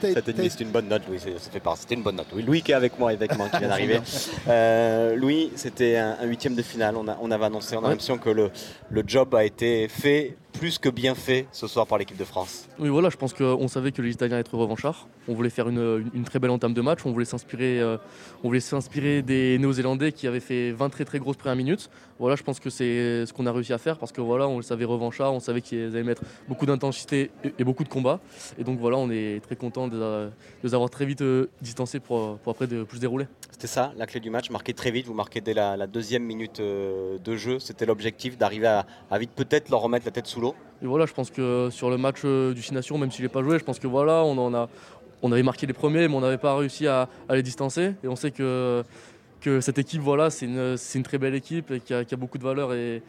t'as- demi, c'est une bonne note, Louis. Ça fait part. C'était une bonne note. Oui, Louis qui est avec moi, évidemment, qui vient d'arriver. Euh, Louis, c'était un, un huitième de finale. On, a- on avait annoncé, on a Ouais. l'impression que le, le job a été fait, plus que bien fait, ce soir par l'équipe de France. Oui, voilà, je pense qu'on savait que les Italiens allaient être revanchards. On voulait faire une, une- une très belle entame de match. On voulait s'inspirer, euh, on voulait s'inspirer des Néo-Zélandais qui avaient fait 20 très très grosses premières minutes. Voilà, je pense que c'est ce qu'on a réussi à faire parce que voilà, on le savait revanchards, on savait qu'ils allaient mettre beaucoup d'intensité et, et beaucoup de combats. Et donc voilà, on est très content de, de les avoir très vite euh, distancés pour, pour après de plus dérouler. C'était ça, la clé du match, marquer très vite. Vous marquez dès la, la deuxième minute euh, de jeu. C'était l'objectif d'arriver à, à vite peut-être leur remettre la tête sous Et voilà, je pense que sur le match euh, du Six Nations, même si je n'ai pas joué, je pense que voilà, on en a, on avait marqué les premiers, mais on n'avait pas réussi à, les distancer. Et on sait que, que cette équipe, voilà, c'est une, une très belle équipe et qui a, qui a beaucoup de valeur et,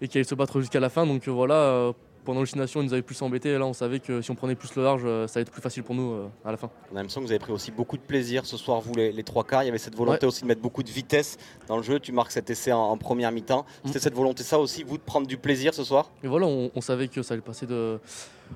et qui allait se battre jusqu'à la fin. Donc euh, voilà, euh, pendant Nations, ils nous avaient plus embêtés. Et là, on savait que si on prenait plus le large, euh, ça allait être plus facile pour nous euh, à la fin. On a l'impression que vous avez pris aussi beaucoup de plaisir ce soir, vous les, les trois quarts. Il y avait cette volonté aussi de mettre beaucoup de vitesse dans le jeu. Tu marques cet essai en, en première mi-temps. C'était cette volonté, ça aussi, vous, de prendre du plaisir ce soir? Et voilà, on, on savait que ça allait passer de,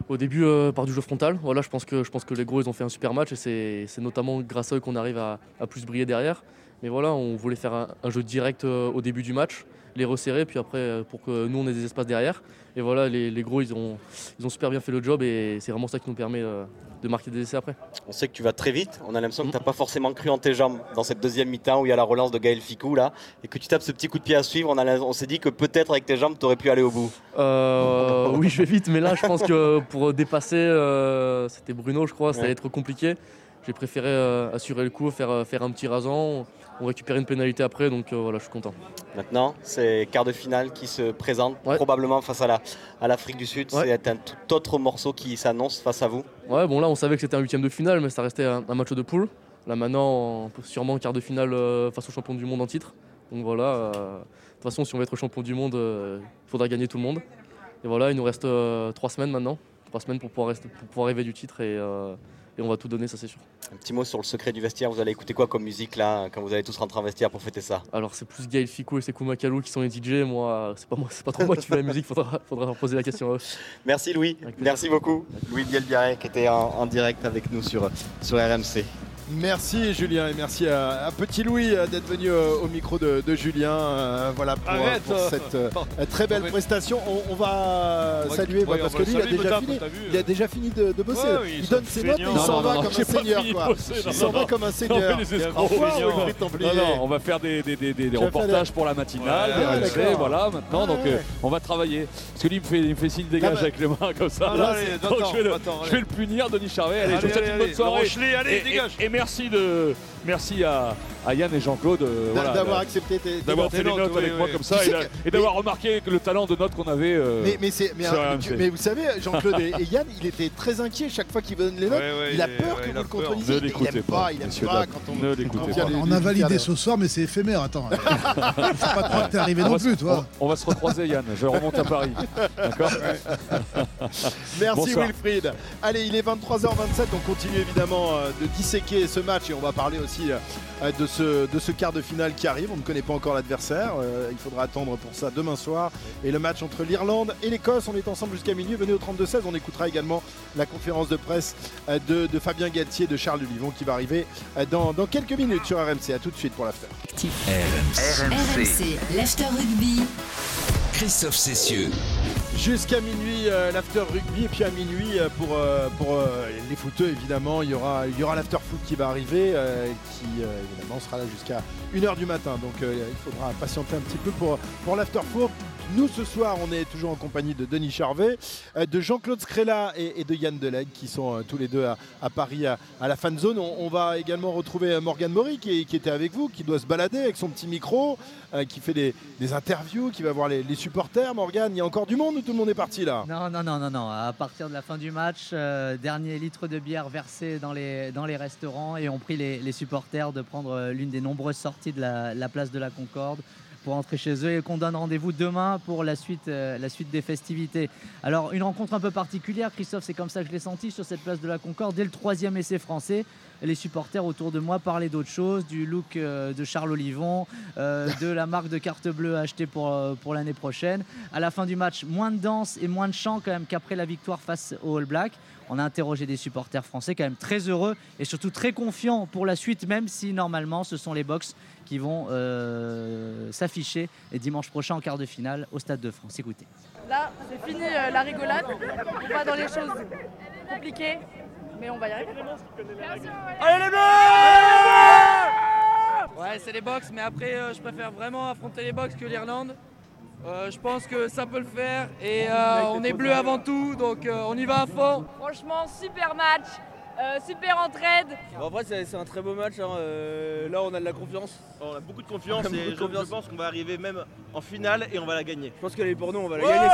au début euh, par du jeu frontal. Voilà, je pense que, je pense que les gros, ils ont fait un super match et c'est notamment grâce à eux qu'on arrive à, à plus briller derrière. Mais voilà, on voulait faire un, un jeu direct euh, au début du match, les resserrer, puis après pour que nous on ait des espaces derrière. Et voilà, les, les gros, ils ont, ils ont super bien fait le job et c'est vraiment ça qui nous permet euh, de marquer des essais après. On sait que tu vas très vite. On a l'impression que tu n'as pas forcément cru en tes jambes dans cette deuxième mi-temps où il y a la relance de Gaël Ficou là. Et que tu tapes ce petit coup de pied à suivre. On, a on s'est dit que peut-être avec tes jambes, tu aurais pu aller au bout. Euh, oui, je vais vite, mais là, je pense que pour dépasser, euh, c'était Bruno, je crois, ça Ouais. allait être compliqué. J'ai préféré assurer le coup, faire, faire un petit rasant. On récupère une pénalité après, donc euh, voilà, je suis content. Maintenant, c'est quart de finale qui se présente probablement face à la- à l'Afrique du Sud. Ouais. C'est un tout autre morceau qui s'annonce face à vous. Ouais, bon là, on savait que c'était un huitième de finale, mais ça restait un, un match de poule. Là maintenant, on peut sûrement quart de finale euh, face au champion du monde en titre. Donc voilà, euh, de toute façon, si on veut être champion du monde, il faudra gagner tout le monde. Et voilà, il nous reste trois semaines maintenant, trois semaines pour pouvoir, rester- pour pouvoir rêver du titre et, et on va tout donner, ça c'est sûr. Un petit mot sur le secret du vestiaire. Vous allez écouter quoi comme musique là quand vous allez tous rentrer en vestiaire pour fêter ça? Alors c'est plus Gaël Ficou et Sekou Makalou qui sont les DJ. Moi, c'est pas moi, c'est pas trop moi qui fais la musique. Faudra, faudra leur poser la question à eux. Merci Louis, merci beaucoup. Louis Bielbiaré qui était en, en direct avec nous sur, sur RMC. Merci Julien et merci à, à Petit Louis euh, d'être venu euh, au micro de, de Julien. euh, voilà pour, Arrête, pour euh, cette euh, très belle prestation. On, on va On va- saluer bah, parce que lui il a déjà fini. Il a déjà fini de, de bosser. Ouais, oui, il donne ses notes et il s'en va comme un seigneur. Il s'en va comme un seigneur. on va faire des, reportages pour la matinale, Ouais, des voilà, maintenant, donc on va travailler. Parce que lui, il me fait, il me fait signe dégage avec les mains comme ça. Je, vais le, punir, Denis Charvet. Allez, je vous souhaite une bonne soirée. Allez, dégage. Merci, de, merci à, à Yann et Jean-Claude euh, voilà, D'avoir accepté tes, d'avoir notes. fait les notes avec oui, moi oui. comme ça et, d'avoir remarqué que le talent de note qu'on avait. euh, Mais, mais, c'est- mais, sur RMC. tu- mais vous savez, Jean-Claude et, et Yann, il était très inquiet chaque fois qu'il donne les notes. Ouais, ouais, il a peur ouais, que il vous le contrôlisiez. Ne Il l'écoutez aime pas, il aime pas quand on Ne l'écoutez pas. On a validé ce soir, mais c'est éphémère. Attends, faut pas croire que t'es arrivé on, non va se- plus, toi. on- va se recroiser, Yann. Je remonte à Paris. D'accord Merci. Wilfried. Allez, il est 23h27. On continue évidemment euh, de disséquer ce match et on va parler aussi euh, de ce, de ce quart de finale qui arrive. On ne connaît pas encore l'adversaire. Euh, Il faudra attendre pour ça demain soir. Et le match entre l'Irlande et l'Écosse. On est ensemble jusqu'à minuit. Venez au 32-16. On écoutera également la conférence de presse euh, de, de Fabien Galtier, de Charles Livon qui va arriver euh, dans, dans quelques minutes sur RMC. A tout de suite pour l'after. RMC. l'after rugby. Christophe Cessieux. Jusqu'à minuit, euh, l'after rugby, et puis à minuit, euh, pour, euh, les footeux, évidemment, il y aura, l'after foot qui va arriver, qui évidemment sera là jusqu'à 1h du matin. Donc il faudra patienter un petit peu pour, pour l'after foot. Nous, ce soir, on est toujours en compagnie de Denis Charvet, euh, de Jean-Claude Scrella et, de Yann Delegue, qui sont euh, tous les deux à, Paris, à, la fan zone. On, on va également retrouver euh, Morgane Maury, qui, était avec vous, qui doit se balader avec son petit micro, qui fait des, interviews, qui va voir les, supporters. Morgane, il y a encore du monde ou tout le monde est parti là? Non, non, non, non, non. À partir de la fin du match, dernier litre de bière versé dans les, restaurants et ont pris les, supporters de prendre l'une des nombreuses sorties de la place de la Concorde pour entrer chez eux et qu'on donne rendez-vous demain pour la suite, euh, la suite des festivités. Alors, une rencontre un peu particulière, Christophe, c'est comme ça que je l'ai senti sur cette place de la Concorde. Dès le troisième essai français, les supporters autour de moi parlaient d'autre chose, du look euh, de Charles Olivon, euh, de la marque de carte bleue achetée pour, pour l'année prochaine. À la fin du match, moins de danse et moins de chant quand même qu'après la victoire face aux All Blacks. On a interrogé des supporters français quand même très heureux et surtout très confiants pour la suite, même si normalement ce sont les Box qui vont euh, s'afficher dimanche prochain en quart de finale au Stade de France. Écoutez. Là, c'est fini euh, la rigolade. On va dans les choses compliquées, mais on va y arriver. Allez les Ouais, c'est les box, mais après, euh, je préfère vraiment affronter les box que l'Irlande. Euh, je pense que ça peut le faire et euh, on est bleu avant tout, donc euh, on y va à fond. Franchement, super match, euh, super entraide. Bon, après, c'est un très beau match. hein. Là, on a de la confiance. On a beaucoup de confiance Beaucoup et de je, confiance. pense qu'on va arriver même en finale et on va la gagner. Je pense qu'elle est pour nous, on va la Ouais gagner.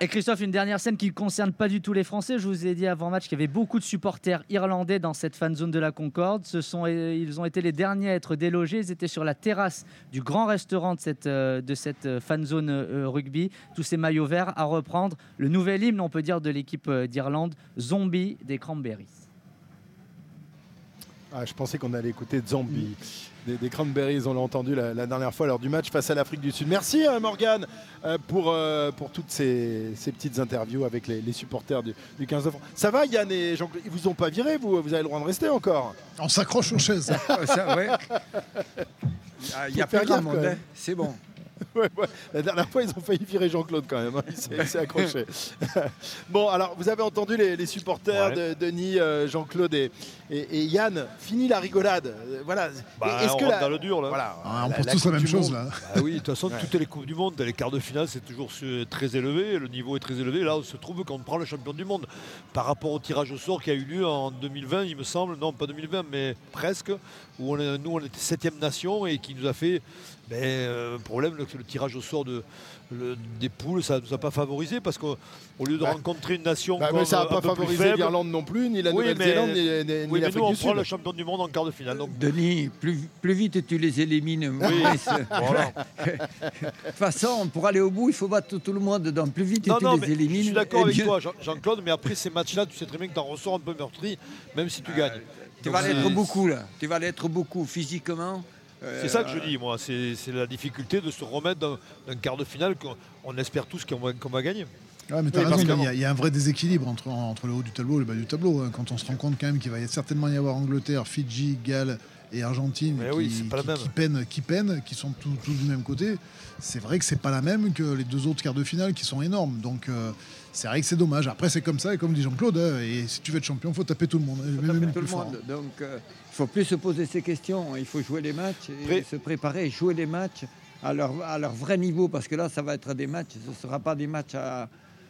Et Christophe, une dernière scène qui ne concerne pas du tout les Français. Je vous ai dit avant match qu'il y avait beaucoup de supporters irlandais dans cette fan zone de la Concorde. Ce sont, euh, ils ont été les derniers à être délogés. Ils étaient sur la terrasse du grand restaurant de cette, euh, de cette euh, fan zone rugby. Tous ces maillots verts à reprendre. Le nouvel hymne, on peut dire, de l'équipe d'Irlande, Zombie des Cranberries. Ah, je pensais qu'on allait écouter Zombie. Des, des Cranberries, on l'a entendu la, la dernière fois lors du match face à l'Afrique du Sud. Merci euh, Morgane euh, pour, euh, pour toutes ces, ces petites interviews avec les, les supporters du, du 15 de France. Ça va Yann et Jean Ils vous ont pas viré, vous Vous avez le droit de rester encore On s'accroche aux chaises. Ouais. Ah, Il a faire plus grand gaffe, monde, quand hein. c'est bon. Ouais, ouais. La dernière fois, ils ont failli virer Jean-Claude quand même. hein. Il s'est- accroché. bon, alors, vous avez entendu les, les supporters Ouais. de Denis, euh, Jean-Claude et, et- et Yann. Fini la rigolade. Euh, Voilà. Bah, Est-ce on que rentre la- dans le dur là. Voilà. Ah, on La- pense la tous la même chose Monde. là. Ah oui, de toute façon, Ouais. toutes les Coupes du Monde, les quarts de finale, c'est toujours très élevé. Le niveau est très élevé. Là, on se trouve qu'on prend le champion du monde. Par rapport au tirage au sort qui a eu lieu en 2020, il me semble, non pas 2020, mais presque, où on est- nous, on était septième nation et qui nous a fait ben, euh, problème, le, le tirage au sort de, le- des poules, ça ne nous a pas favorisé parce qu'au au lieu de Bah, rencontrer une nation Bah, comme mais ça n'a pas favorisé l'Irlande non plus, ni la Oui, Nouvelle-Zélande, mais- ni, ni- ni oui, mais l'Afrique nous, on du prend Sud. le champion du monde en quart de finale. Donc, Denis, plus, plus vite tu les élimines. Voilà. De toute façon, pour aller au bout, il faut battre tout, le monde. Donc plus vite Non, tu non, les mais élimines. je suis d'accord avec mieux- toi, Jean- Jean-Claude, mais après ces matchs-là, tu sais très bien que tu en ressors un peu meurtri, même si tu gagnes. Tu vas l'être beaucoup là. Tu vas l'être beaucoup physiquement. C'est ça que je dis, moi. C'est la difficulté de se remettre d'un d'un quart de finale qu'on on espère tous qu'on va, qu'on va gagner. Ouais, mais t'as Oui, raison, parce il y, a- il y a un vrai déséquilibre entre, entre le haut du tableau et le bas du tableau. hein. Quand on se rend compte quand même qu'il va y- certainement y avoir Angleterre, Fidji, Galles et Argentine qui, oui, c'est pas la qui- même. qui peinent, qui peinent, qui sont tous tous du même côté. C'est vrai que c'est pas la même que les deux autres quarts de finale qui sont énormes. Donc euh, c'est vrai que c'est dommage. Après c'est comme ça et comme dit Jean-Claude, hein, et si tu veux être champion, faut taper tout le monde. même taper tout le fort. monde. Donc, euh, faut plus se poser ces questions. Il faut jouer les matchs et se préparer, jouer les matchs à leur, à leur vrai niveau. Parce que là, ça va être des matchs. Ce ne sera pas des matchs à,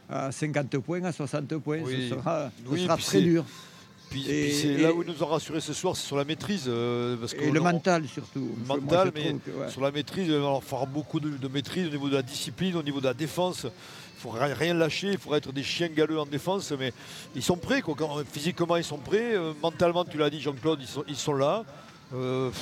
à 50 points, à 60 points. Oui. Ce sera, ce très dur. Puis, Et- puis c'est et- là où ils nous ont rassuré ce soir, c'est sur la maîtrise. euh, parce Et que le on- mental, surtout. Le mental, mais trouve que, ouais. sur la maîtrise, il va falloir faire beaucoup de, de maîtrise au niveau de la discipline, au niveau de la défense. Il faut ri- rien lâcher, il faudra être des chiens galeux en défense, mais ils sont prêts. Quoi. Quand- physiquement, ils sont prêts. euh, mentalement, tu l'as dit, Jean-Claude, ils sont, ils sont là. Euh, pff,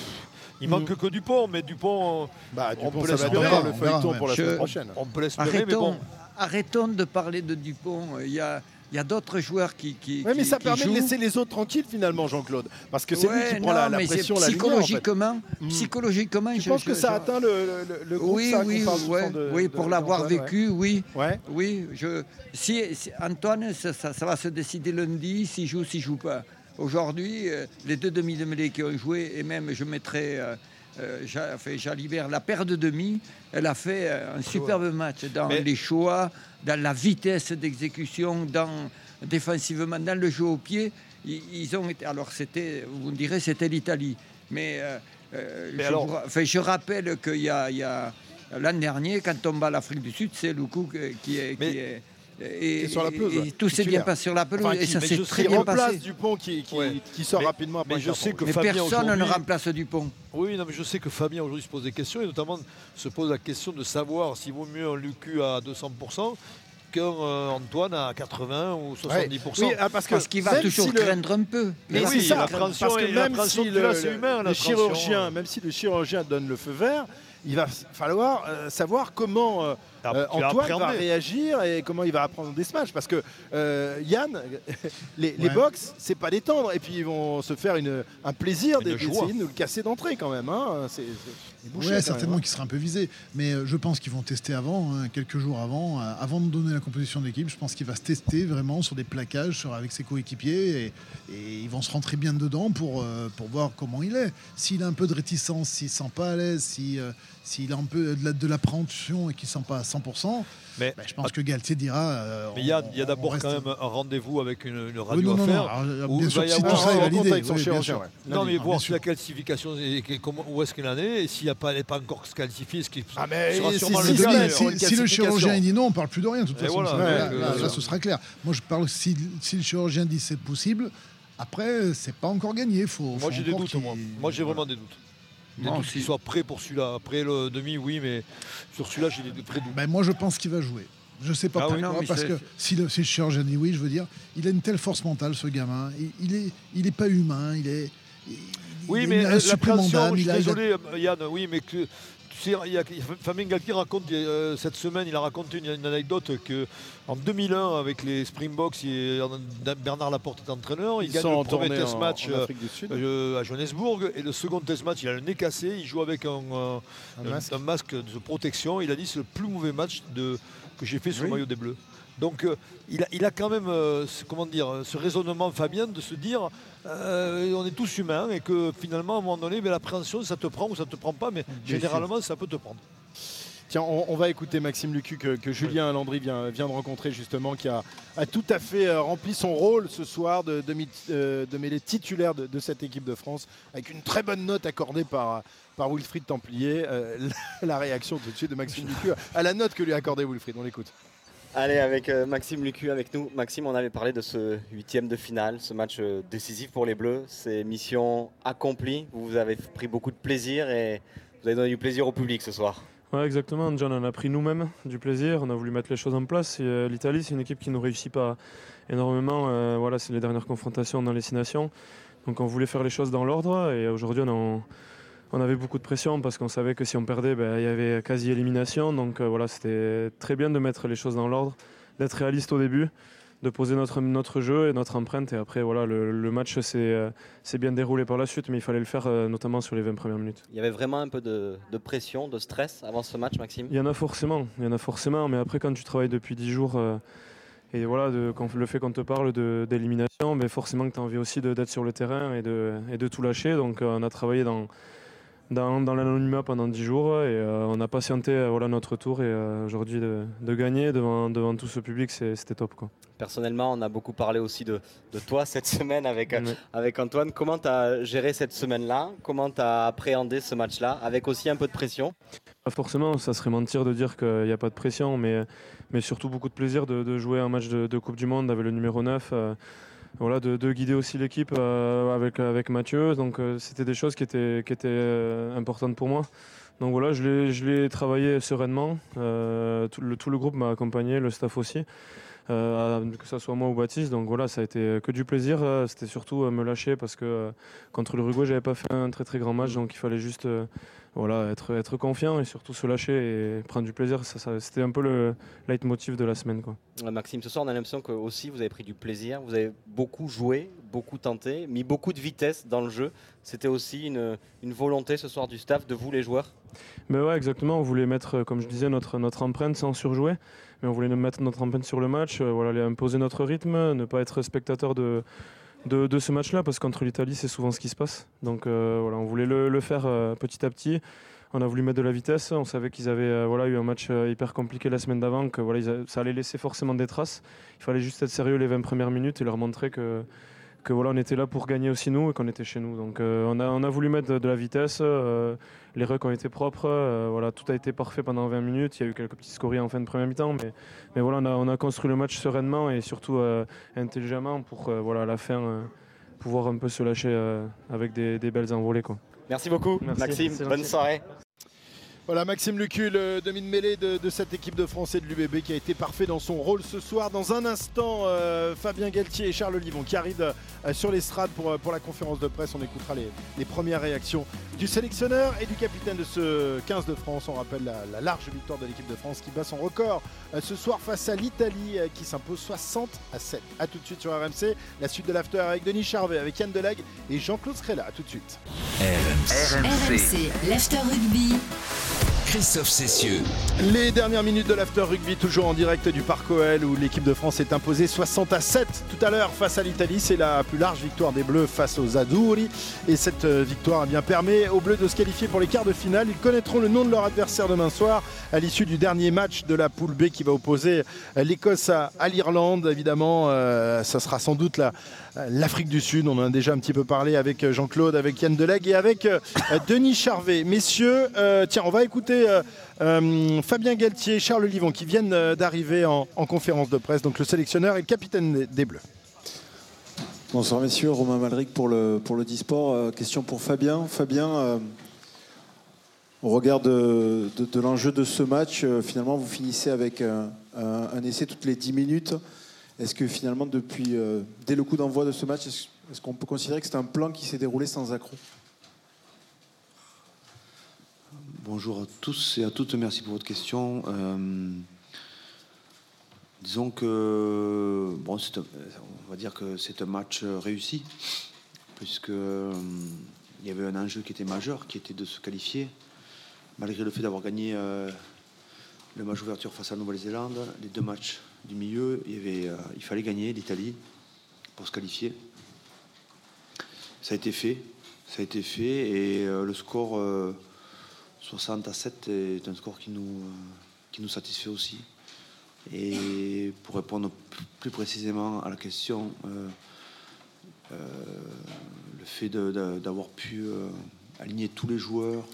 il manque que Dupont, mais Dupont, Bah, on peut l'espérer. le feuilleton pour la semaine prochaine. On peut l'espérer, mais Arrêtons, bon. arrêtons de parler de Dupont. Il y a, il y a d'autres joueurs qui, qui, Ouais, mais qui- ça qui permet jouent. de laisser les autres tranquilles finalement, Jean-Claude. Parce que c'est lui qui prend la, la pression, la lumière. en fait. psychologiquement, Mm. psychologiquement, Tu je- penses que je- ça je- atteint le, le- le groupe oui, ça, oui, ouais, de- oui, pour l'avoir vécu, oui. Ouais. Oui, je, si, si- Antoine, ça, ça- ça va se décider lundi, s'il joue, s'il joue pas. Aujourd'hui, euh, les deux demi de mêlée qui ont joué, et même je mettrai euh, euh, enfin, Jalibert, la paire de demi, elle a fait euh, un superbe match dans Mais- les choix, dans la vitesse d'exécution, dans défensivement, dans le jeu au pied. Ils, ils ont été. Alors c'était, vous me direz, c'était l'Italie, mais, euh, Mais je, alors- enfin, je rappelle qu'il y a, l'an dernier, quand on bat l'Afrique du Sud, c'est Lukou euh, qui est. qui est- et, sur la pelouse, et tout s'est bien passé sur la pelouse Enfin, et ça mais s'est très bien remplace passé. Dupont qui, qui, Ouais. qui sort Mais- rapidement après mais un je carton sais que rouge. Mais Fabien personne ne remplace Dupont. Oui, non, mais je sais que Fabien aujourd'hui se pose des questions et notamment se pose la question de savoir s'il vaut mieux un Lucu à 200% qu'un euh, Antoine à 80 ou 70%. Oui, ah, parce que Parce qu'il va toujours si le- craindre un peu. Mais oui, c'est ça, parce que même si le, humain, chirurgien, même si le chirurgien donne le feu vert, il va falloir euh, savoir comment euh, euh, Antoine va réagir et comment il va apprendre des matchs. Parce que euh, Yann, les, les Ouais. box, c'est pas détendre. Et puis ils vont se faire une, un plaisir d'essayer de nous le casser d'entrée quand même. Hein. C'est bouché, Ouais, certainement hein. qu'il sera un peu visé. Mais euh, je pense qu'ils vont tester avant, hein, quelques jours avant, euh, avant de donner la composition d'équipe. Je pense qu'il va se tester vraiment sur des plaquages sur, avec ses coéquipiers et, et ils vont se rentrer bien dedans pour, euh, pour voir comment il est. S'il a un peu de réticence, s'il ne sent pas à l'aise, si, euh, s'il a un peu de, la- de l'appréhension et qu'il ne sent pas à 100%, Mais, bah, je pense que Galtier dira. euh, mais il y a, on- il y a on d'abord reste- quand même un rendez-vous avec une, une Oui, radio non, non, à non. faire. Alors, où bien il sûr, va y si tout avoir- ça est validé. avec son oui, bien chirurgien, sûr. ouais. Non, mais voir si la classification, est- où est-ce qu'elle en est, et s'il n'est pas, encore se qualifié, ce qui Ah, mais sera si- sûrement si- le Si, cas. si- si- le chirurgien dit non, on parle plus de rien. De toute façon, voilà, ça, ouais, là, que- là, là, ce sera clair. Moi, je parle si, si le chirurgien dit c'est possible. Après, c'est pas encore gagné. Faut, Moi j'ai des doutes, qu'il- moi. Moi j'ai voilà. vraiment des doutes. Aussi. qu'il soit prêt pour celui-là. Après le demi, oui, mais sur celui-là, j'ai des vrais doutes. Ben, moi, je pense qu'il va jouer. Je sais pas Ah oui, pourquoi, non, parce que si le, si le chirurgien dit oui, je veux dire, il a une telle force mentale, ce gamin. Il, il est, il est pas humain. Il est. il- Oui, il mais a l'appréhension, je suis a- a- désolé, euh, Yann, oui, mais que. Tu sais, il y a, Fabien Galtier raconte euh, cette semaine, il a raconté une, une anecdote que en 2001 avec les Springboks, il- Bernard Laporte est entraîneur, il Ils gagne sont le premier test en- match en euh, Afrique du Sud. euh, à Johannesburg et le second test match, il a le nez cassé, il joue avec un, euh, masque. un masque de protection. Il a dit c'est le plus mauvais match de, que j'ai fait sur le maillot des Bleus. Donc euh, il, a, il a quand même euh, ce, comment dire, ce raisonnement Fabien de se dire euh, on est tous humains et que finalement à un moment donné ben, l'appréhension ça te prend ou ça te prend pas mais Bien généralement ça peut te prendre. Tiens, on, on va écouter Maxime Lucu que, que Julien Landry vient, vient de rencontrer justement, qui a, a tout à fait euh, rempli son rôle ce soir de, de, euh, de mêler titulaire de, de cette équipe de France, avec une très bonne note accordée par, par Wilfried Templier. Euh, la, la réaction tout de suite de Maxime Lucu à la note que lui a accordée Wilfried. On l'écoute. Allez, avec euh, Maxime Lucu avec nous. Maxime, on avait parlé de ce huitième de finale, ce match euh, décisif pour les Bleus. C'est mission accomplie. Vous avez pris beaucoup de plaisir et vous avez donné du plaisir au public ce soir. Ouais, exactement. John, on a pris nous-mêmes du plaisir. On a voulu mettre les choses en place. Euh, L'Italie, c'est une équipe qui ne réussit pas énormément. Voilà, c'est les dernières confrontations dans les six nations. Donc on voulait faire les choses dans l'ordre. Et aujourd'hui, on, on avait beaucoup de pression parce qu'on savait que si on perdait, ben, il y avait quasi élimination. Donc euh, voilà, c'était très bien de mettre les choses dans l'ordre, d'être réaliste au début. de poser notre, notre jeu et notre empreinte. Et après, voilà, le, le match s'est euh, bien déroulé par la suite, mais il fallait le faire euh, notamment sur les 20 premières minutes. Il y avait vraiment un peu de, de pression, de stress avant ce match, Maxime? Il y en a forcément, il y en a forcément, mais après quand tu travailles depuis 10 jours euh, et voilà, de, quand, le fait qu'on te parle d'élimination, mais forcément que tu as envie aussi d'être sur le terrain et de, et de tout lâcher. Donc on a travaillé dans, dans, dans l'anonymat pendant 10 jours et euh, on a patienté euh, voilà, notre tour et euh, aujourd'hui de, de gagner devant, devant tout ce public, c'était top. Quoi. Personnellement, on a beaucoup parlé aussi de, de toi cette semaine avec, Oui. avec Antoine. Comment tu as géré cette semaine-là? Comment tu as appréhendé ce match-là? Avec aussi un peu de pression? Pas forcément, ça serait mentir de dire qu'il n'y a pas de pression, mais, mais surtout beaucoup de plaisir de, de jouer un match de, de Coupe du Monde avec le numéro 9. euh, voilà, de, de guider aussi l'équipe euh, avec, avec Mathieu. Donc euh, c'était des choses qui étaient, qui étaient euh, importantes pour moi. Donc voilà, je l'ai- travaillé sereinement. Tout, le, tout le groupe m'a accompagné, le staff aussi. que ce soit moi ou Baptiste. Donc voilà, ça a été que du plaisir. C'était surtout me lâcher parce que contre l'Uruguay, j'avais pas fait un très très grand match, donc il fallait juste voilà, être, être confiant et surtout se lâcher et prendre du plaisir. Ça, ça- C'était un peu le leitmotiv de la semaine. Quoi. Euh, Maxime, ce soir, on a l'impression que aussi vous avez pris du plaisir. Vous avez beaucoup joué, beaucoup tenté, mis beaucoup de vitesse dans le jeu. C'était aussi une, une volonté ce soir du staff, de vous les joueurs? Mais ouais, exactement. On voulait mettre, euh, comme je disais, notre, notre empreinte sans surjouer. Mais on voulait mettre notre empreinte sur le match, euh, voilà, aller imposer notre rythme, ne pas être spectateur de, de, ce match-là, parce qu'entre l'Italie, c'est souvent ce qui se passe. Donc euh, voilà, on voulait le, faire euh, petit à petit. On a voulu mettre de la vitesse. On savait qu'ils avaient euh, voilà, eu un match hyper compliqué la semaine d'avant, que voilà, ça allait laisser forcément des traces. Il fallait juste être sérieux les 20 premières minutes et leur montrer que, que voilà, on était là pour gagner aussi nous et qu'on était chez nous. Donc euh, on, a, on a voulu mettre de, de la vitesse. euh, les rucks ont été propres. euh, voilà, tout a été parfait pendant 20 minutes. Il y a eu quelques petits scories en fin de première mi-temps, mais, mais voilà, on a, on a construit le match sereinement et surtout euh, intelligemment pour euh, voilà, à la fin euh, pouvoir un peu se lâcher euh, avec des, des belles envolées. Quoi. Merci beaucoup, Merci. Maxime. Bonne soirée. Voilà Maxime Lucu, le demi-mêlée de, de cette équipe de France et de l'UBB qui a été parfait dans son rôle ce soir. Dans un instant, euh, Fabien Galtier et Charles Livon qui arrivent euh, sur l'estrade pour, euh, pour la conférence de presse. On écoutera les, les premières réactions du sélectionneur et du capitaine de ce 15 de France. On rappelle la, la large victoire de l'équipe de France qui bat son record euh, ce soir face à l'Italie euh, qui s'impose 60 à 7. A tout de suite sur RMC. La suite de l'after avec Denis Charvet, avec Yann Delag et Jean-Claude Scrella. A tout de suite. RMC. l'after rugby. Christophe Cessieux. Les dernières minutes de l'After Rugby, toujours en direct du Parc OL où l'équipe de France est imposée 60 à 7 tout à l'heure face à l'Italie. C'est la plus large victoire des Bleus face aux Azzurri. Et cette euh, victoire eh bien, permet aux Bleus de se qualifier pour les quarts de finale. Ils connaîtront le nom de leur adversaire demain soir à l'issue du dernier match de la poule B qui va opposer euh, l'Écosse à, à l'Irlande. Évidemment, euh, ça sera sans doute la- l'Afrique du Sud. On en a déjà un petit peu parlé avec euh, Jean-Claude, avec Yann Deleg et avec euh, euh, Denis Charvet. Messieurs, tiens, on va écouter Fabien Galtier et Charles Livon qui viennent d'arriver en, en conférence de presse, donc le sélectionneur et le capitaine des- Bleus. Bonsoir messieurs, Romain Malric pour le, pour le question pour Fabien. Fabien, au regard de, de- l'enjeu de ce match, finalement vous finissez avec un- un essai toutes les 10 minutes. Est-ce que finalement depuis, euh, dès le coup d'envoi de ce match, est-ce qu'on peut considérer que c'est un plan qui s'est déroulé sans accroc? Bonjour à tous et à toutes, merci pour votre question. Euh, disons que, c'est un- on va dire que c'est un match réussi, puisque euh, il y avait un enjeu qui était majeur, qui était de se qualifier, malgré le fait d'avoir gagné euh, le match ouverture face à la Nouvelle-Zélande, les deux matchs du milieu, euh, il fallait gagner l'Italie pour se qualifier. Ça a été fait, ça a été fait, et euh, le score. euh, 60 à 7 est un score qui nous, euh, satisfait aussi. Et pour répondre plus précisément à la question, euh, euh, le fait d'avoir pu euh, aligner tous les joueurs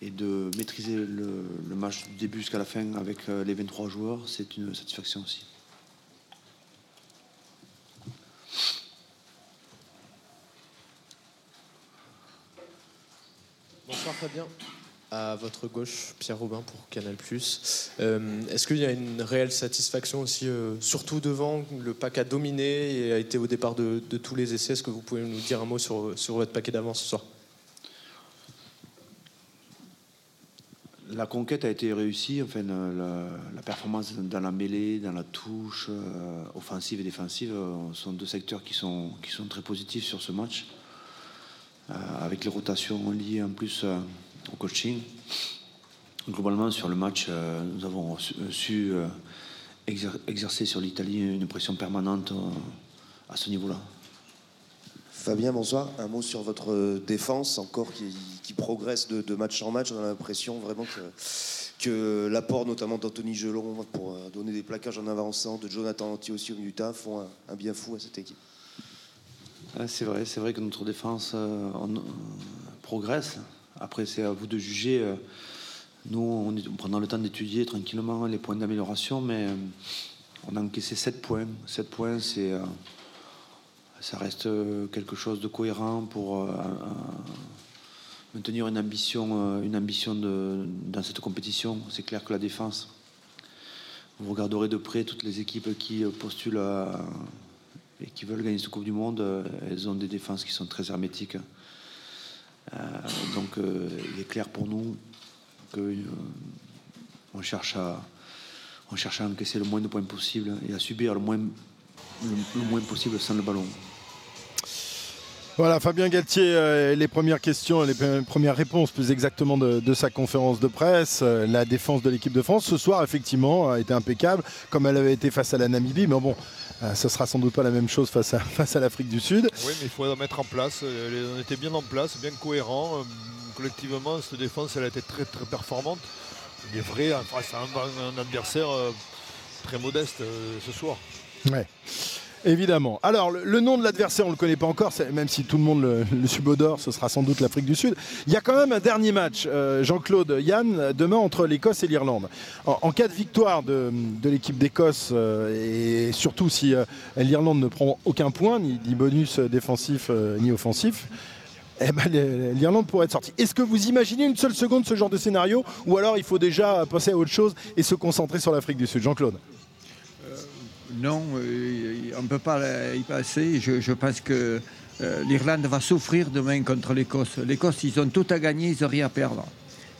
et de maîtriser le, match du début jusqu'à la fin avec euh, les 23 joueurs, c'est une satisfaction aussi. Bonsoir Fabien. À votre gauche, Pierre Robin pour Canal+. Euh, Est-ce qu'il y a une réelle satisfaction aussi, euh, surtout devant Le pack a dominé et a été au départ de, tous les essais? Est-ce que vous pouvez nous dire un mot sur votre paquet d'avance ce soir? La conquête a été réussie. Enfin, la, performance dans la mêlée, dans la touche, euh, offensive et défensive, euh, sont deux secteurs qui sont, très positifs sur ce match. Euh, avec les rotations liées en plus au coaching. Globalement, sur le match, nous avons su, su, exer- exercer sur l'Italie une pression permanente à ce niveau-là. Fabien, bonsoir. Un mot sur votre euh, défense, encore qui, progresse de, match en match. On a l'impression vraiment que, l'apport notamment d'Anthony Gelon pour euh, donner des plaquages en avançant, de Jonathan Anti aussi au milieu du font un, bien fou à cette équipe. C'est vrai, c'est vrai que notre défense euh, progresse. Après, c'est à vous de juger. nous, on, on prend le temps d'étudier tranquillement les points d'amélioration, mais on a encaissé 7 points. 7 points, c'est, ça reste euh, quelque chose de cohérent pour euh, maintenir une ambition, euh, une ambition dans cette compétition. C'est clair que la défense, vous regarderez de près toutes les équipes qui postulent et qui veulent gagner cette Coupe du Monde, elles ont des défenses qui sont très hermétiques. Donc il est clair pour nous que euh, on cherche à cherche à encaisser le moins de points possible et à subir le moins possible sans le ballon. Voilà, Fabien Galtier, euh, les premières questions, les pre- premières réponses plus exactement de, de sa conférence de presse. Euh, la défense de l'équipe de France ce soir, effectivement, a été impeccable, comme elle avait été face à la Namibie. Mais bon, euh, ce sera sans doute pas la même chose face à, face à l'Afrique du Sud. Oui, mais il faut la mettre en place. Euh, On était bien en place, bien cohérent. Collectivement, cette défense, elle a été très très performante. Il est vrai, en face à un, un adversaire très modeste ce soir. Ouais. Évidemment. Alors, le, nom de l'adversaire, on ne le connaît pas encore, même si tout le monde le, subodore, ce sera sans doute l'Afrique du Sud. Il y a quand même un dernier match, euh, Jean-Claude, Yann, demain entre l'Écosse et l'Irlande. En, cas de victoire de, l'équipe d'Écosse, euh, et surtout si euh, l'Irlande ne prend aucun point, ni, bonus défensif ni offensif, eh ben, l'Irlande pourrait être sortie. Est-ce que vous imaginez une seule seconde ce genre de scénario Ou alors il faut déjà passer à autre chose et se concentrer sur l'Afrique du Sud Jean-Claude? Non, euh, on ne peut pas y passer. Je, pense que euh, l'Irlande va souffrir demain contre l'Écosse. L'Écosse, ils ont tout à gagner, ils n'ont rien à perdre.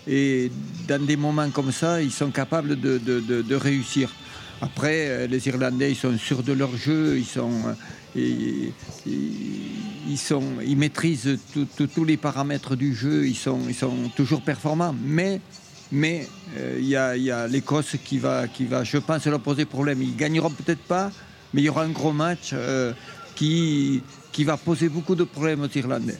Et dans des moments comme ça, ils sont capables de, réussir. Après, euh, les Irlandais, ils sont sûrs de leur jeu, ils, sont, ils, sont, ils maîtrisent tous les paramètres du jeu, ils sont, ils sont toujours performants. Mais mais euh, il y a, il y a l'Écosse qui va, qui va, je pense, leur poser problème. Ils gagneront peut-être pas, mais il y aura un gros match euh, qui, qui va poser beaucoup de problèmes aux Irlandais.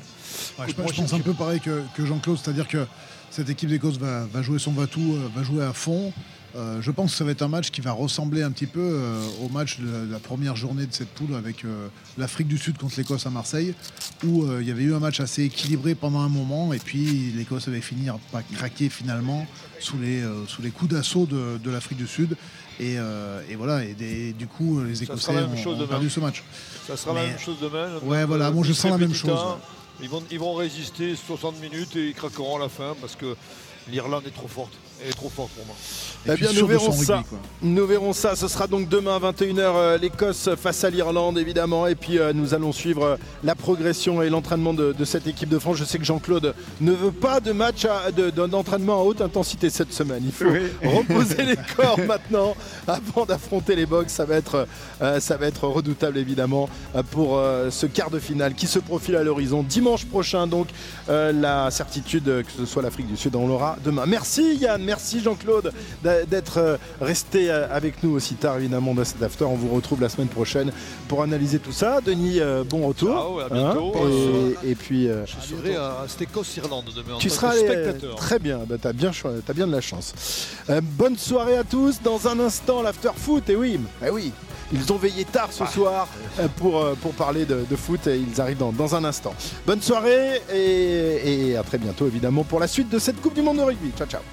Ouais, je, je pense un peu pareil que, que Jean-Claude, c'est-à-dire que cette équipe d'Écosse va, va jouer son va-tout, euh, va jouer à fond. Euh, je pense que ça va être un match qui va ressembler un petit peu euh, au match de la, de la première journée de cette poule avec euh, l'Afrique du Sud contre l'Écosse à Marseille, où il y avait eu un match assez équilibré pendant un moment, et puis l'Écosse avait fini par craquer finalement sous les, sous les coups d'assaut de, de l'Afrique du Sud. Et, et voilà, et des- du coup, les Écossais ont, perdu ce match. Ça sera la même chose demain. Ouais, voilà, bon, je sens la même chose. Ils vont, ils vont résister 60 minutes et ils craqueront à la fin parce que l'Irlande est trop forte. Elle est trop forte pour moi. Eh bien, nous verrons ça. Nous verrons ça. Ce sera donc demain à 21h euh, l'Écosse face à l'Irlande, évidemment. Et puis euh, nous allons suivre euh, la progression et l'entraînement de, de cette équipe de France. Je sais que Jean-Claude ne veut pas de match à- de- de- d'entraînement à haute intensité cette semaine. Il faut Oui. reposer les corps maintenant avant d'affronter les box. Ça va être, euh, ça va être redoutable, évidemment, pour euh, ce quart de finale qui se profile à l'horizon. Dimanche prochain, donc, euh, la certitude que ce soit l'Afrique du Sud, on l'aura demain. Merci Yann, merci Jean-Claude d'être euh, resté euh, avec nous aussi tard évidemment dans cet after. On vous retrouve la semaine prochaine pour analyser tout ça. Denis, euh, bon retour. Ciao, à bientôt. et, et puis Je serai à cette Écosse-Irlande demain en tu tant seras que spectateur. très bien, bah, t'as bien, bien de la chance. Euh, bonne soirée à tous. Dans un instant, l'after foot. Et oui, eh oui, ils ont veillé tard ce soir euh, pour, pour parler de, de foot. Et ils arrivent dans, dans un instant. Bonne soirée et, et à très bientôt évidemment pour la suite de cette Coupe du Monde de rugby. Ciao, ciao.